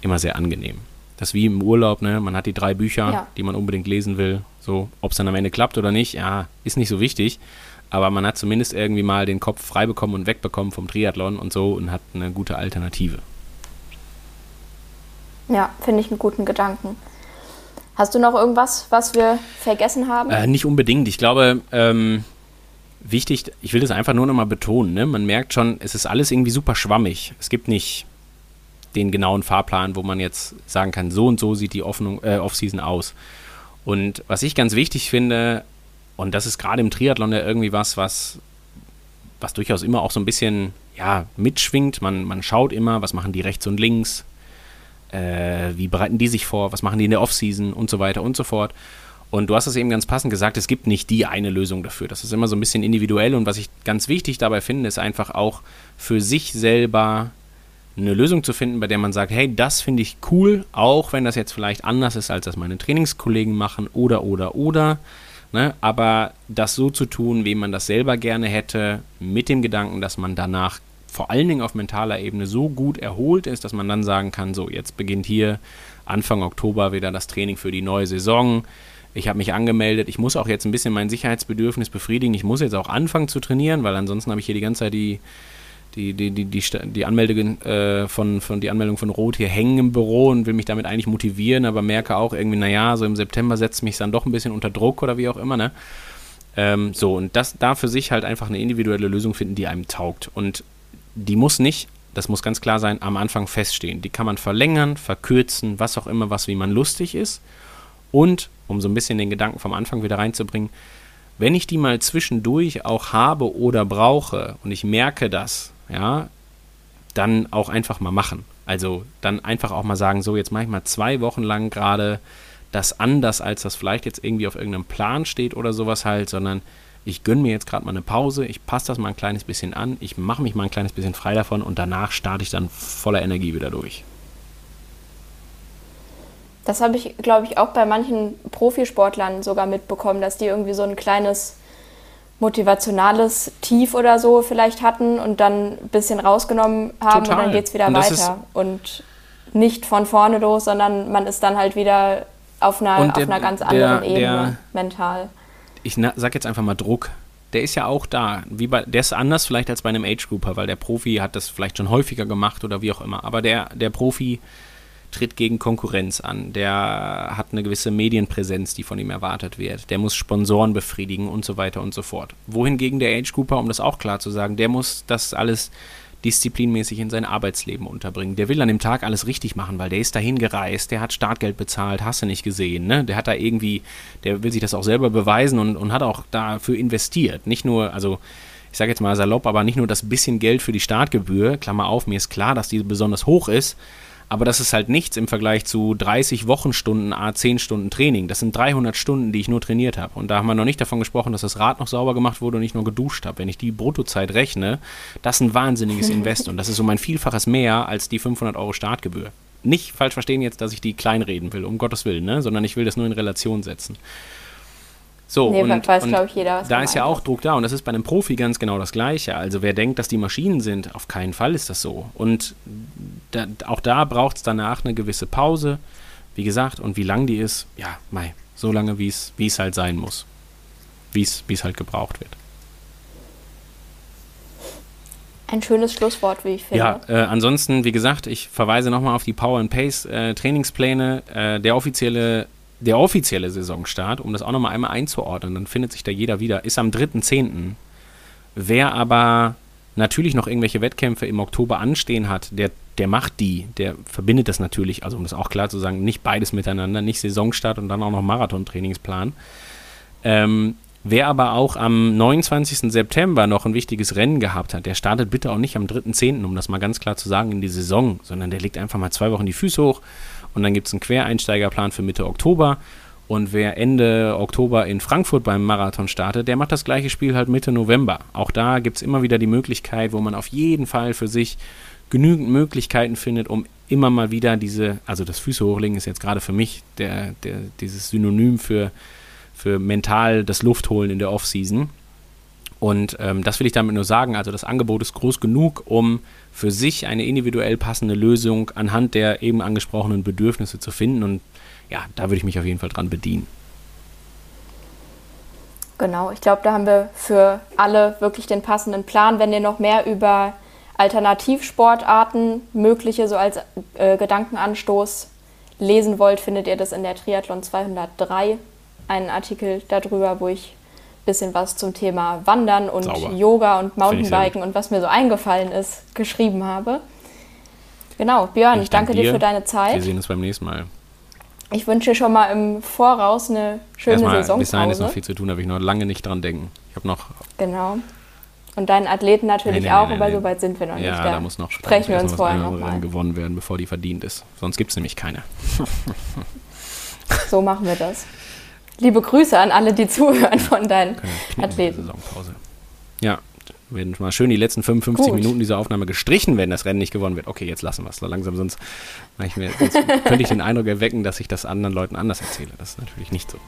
immer sehr angenehm. Das ist wie im Urlaub, ne? Man hat die drei Bücher, Ja. die man unbedingt lesen will. So, ob es dann am Ende klappt oder nicht, ja, ist nicht so wichtig. Aber man hat zumindest irgendwie mal den Kopf frei bekommen und wegbekommen vom Triathlon und so und hat eine gute Alternative. Ja, finde ich einen guten Gedanken. Hast du noch irgendwas, was wir vergessen haben? Äh, nicht unbedingt. Ich glaube, ähm, wichtig, ich will das einfach nur nochmal betonen. Ne? Man merkt schon, es ist alles irgendwie super schwammig. Es gibt nicht den genauen Fahrplan, wo man jetzt sagen kann, so und so sieht die Offnung, äh, Offseason aus. Und was ich ganz wichtig finde, und das ist gerade im Triathlon ja irgendwie was, was, was durchaus immer auch so ein bisschen ja, mitschwingt. Man, man schaut immer, was machen die rechts und links, äh, wie bereiten die sich vor, was machen die in der Offseason und so weiter und so fort. Und du hast es eben ganz passend gesagt, es gibt nicht die eine Lösung dafür. Das ist immer so ein bisschen individuell und was ich ganz wichtig dabei finde, ist einfach auch für sich selber eine Lösung zu finden, bei der man sagt, hey, das finde ich cool, auch wenn das jetzt vielleicht anders ist, als das meine Trainingskollegen machen oder, oder, oder. Ne? Aber das so zu tun, wie man das selber gerne hätte, mit dem Gedanken, dass man danach vor allen Dingen auf mentaler Ebene so gut erholt ist, dass man dann sagen kann, so, jetzt beginnt hier Anfang Oktober wieder das Training für die neue Saison. Ich habe mich angemeldet. Ich muss auch jetzt ein bisschen mein Sicherheitsbedürfnis befriedigen. Ich muss jetzt auch anfangen zu trainieren, weil ansonsten habe ich hier die ganze Zeit die, die, die, die, die, die, Anmelde, äh, von, von, die Anmeldung von Rot hier hängen im Büro und will mich damit eigentlich motivieren, aber merke auch irgendwie, naja, so im September setzt mich dann doch ein bisschen unter Druck oder wie auch immer, ne? Ähm, so, und das da für sich halt einfach eine individuelle Lösung finden, die einem taugt. Und die muss nicht, das muss ganz klar sein, am Anfang feststehen. Die kann man verlängern, verkürzen, was auch immer, was wie man lustig ist. Und, um so ein bisschen den Gedanken vom Anfang wieder reinzubringen, wenn ich die mal zwischendurch auch habe oder brauche und ich merke das, ja, dann auch einfach mal machen. Also dann einfach auch mal sagen, so jetzt mache ich mal zwei Wochen lang gerade das anders, als das vielleicht jetzt irgendwie auf irgendeinem Plan steht oder sowas halt, sondern ich gönne mir jetzt gerade mal eine Pause, ich passe das mal ein kleines bisschen an, ich mache mich mal ein kleines bisschen frei davon und danach starte ich dann voller Energie wieder durch. Das habe ich, glaube ich, auch bei manchen Profisportlern sogar mitbekommen, dass die irgendwie so ein kleines motivationales Tief oder so vielleicht hatten und dann ein bisschen rausgenommen haben Total. und dann geht es wieder Und weiter. Und nicht von vorne los, sondern man ist dann halt wieder auf einer, auf der- einer ganz der- anderen Ebene der- mental. Ich sag jetzt einfach mal Druck. Der ist ja auch da. Wie bei, der ist anders vielleicht als bei einem Age-Grouper, weil der Profi hat das vielleicht schon häufiger gemacht oder wie auch immer. Aber der, der Profi tritt gegen Konkurrenz an. Der hat eine gewisse Medienpräsenz, die von ihm erwartet wird. Der muss Sponsoren befriedigen und so weiter und so fort. Wohingegen der Age-Grouper, um das auch klar zu sagen, der muss das alles disziplinmäßig in sein Arbeitsleben unterbringen. Der will an dem Tag alles richtig machen, weil der ist dahin gereist, der hat Startgeld bezahlt, hast du nicht gesehen, ne? Der hat da irgendwie, der will sich das auch selber beweisen und, und hat auch dafür investiert. Nicht nur, also ich sage jetzt mal salopp, aber nicht nur das bisschen Geld für die Startgebühr, Klammer auf, mir ist klar, dass die besonders hoch ist, aber das ist halt nichts im Vergleich zu 30 Wochenstunden, a 10 Stunden Training. Das sind 300 Stunden, die ich nur trainiert habe. Und da haben wir noch nicht davon gesprochen, dass das Rad noch sauber gemacht wurde und ich nur geduscht habe. Wenn ich die Bruttozeit rechne, das ist ein wahnsinniges Invest. Und das ist um ein Vielfaches mehr als die 500 Euro Startgebühr. Nicht falsch verstehen jetzt, dass ich die kleinreden will, um Gottes Willen, ne? sondern ich will das nur in Relation setzen. So, Nee, und, weiß, und ich, jeder, da ist ja auch. Druck da und das ist bei einem Profi ganz genau das Gleiche. Also wer denkt, dass die Maschinen sind, auf keinen Fall ist das so. Und da, auch da braucht es danach eine gewisse Pause. Wie gesagt, und wie lang die ist, ja, mei, so lange, wie es halt sein muss. Wie es wie es halt gebraucht wird. Ein schönes Schlusswort, wie ich finde. Ja, äh, ansonsten, wie gesagt, ich verweise nochmal auf die Power and Pace äh, Trainingspläne. Äh, der offizielle der offizielle Saisonstart, um das auch nochmal einmal einzuordnen, dann findet sich da jeder wieder, ist am 3.10. Wer aber natürlich noch irgendwelche Wettkämpfe im Oktober anstehen hat, der, der macht die, der verbindet das natürlich, also um das auch klar zu sagen, nicht beides miteinander, nicht Saisonstart und dann auch noch Marathon-Trainingsplan. Ähm, wer aber auch am 29. September noch ein wichtiges Rennen gehabt hat, der startet bitte auch nicht am 3.10., um das mal ganz klar zu sagen, in die Saison, sondern der legt einfach mal zwei Wochen die Füße hoch und dann gibt es einen Quereinsteigerplan für Mitte Oktober. Und wer Ende Oktober in Frankfurt beim Marathon startet, der macht das gleiche Spiel halt Mitte November. Auch da gibt es immer wieder die Möglichkeit, wo man auf jeden Fall für sich genügend Möglichkeiten findet, um immer mal wieder diese, also das Füße hochlegen ist jetzt gerade für mich der, der, dieses Synonym für, für mental das Luftholen in der Offseason. Und ähm, das will ich damit nur sagen. Also das Angebot ist groß genug, um für sich eine individuell passende Lösung anhand der eben angesprochenen Bedürfnisse zu finden. Und ja, da würde ich mich auf jeden Fall dran bedienen. Genau, ich glaube, da haben wir für alle wirklich den passenden Plan. Wenn ihr noch mehr über Alternativsportarten, mögliche so als äh, Gedankenanstoß lesen wollt, findet ihr das in der Triathlon 203, einen Artikel darüber, wo ich bisschen was zum Thema Wandern und Sauber. Yoga und Mountainbiken und was mir so eingefallen ist, geschrieben habe. Genau, Björn, ich, danke dir für deine Zeit. Wir sehen uns beim nächsten Mal. Ich wünsche dir schon mal im Voraus eine schöne Erstmal, bis dahin ist noch Saisonpause. viel zu tun, da habe ich noch lange nicht dran denken. Ich habe noch, Genau. Und deinen Athleten natürlich Nee, nee, auch, nee, aber so weit sind wir noch ja, nicht. da muss noch sprechen wir uns vorher nochmal. gewonnen werden, bevor die verdient ist. Sonst gibt es nämlich keine. So machen wir das. Liebe Grüße an alle, die zuhören von deinen Athleten. Saisonpause. Ja, werden mal schön die letzten 55 Gut. Minuten dieser Aufnahme gestrichen, wenn das Rennen nicht gewonnen wird. Okay, jetzt lassen wir es so langsam, sonst, ich mir, sonst könnte ich den Eindruck erwecken, dass ich das anderen Leuten anders erzähle. Das ist natürlich nicht so.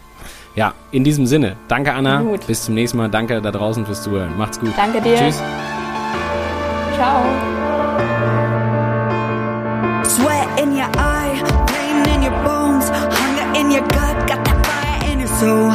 Ja, in diesem Sinne, danke Anna, Gut. bis zum nächsten Mal, danke da draußen fürs Zuhören. Macht's gut. Danke dir. Tschüss. Ciao. the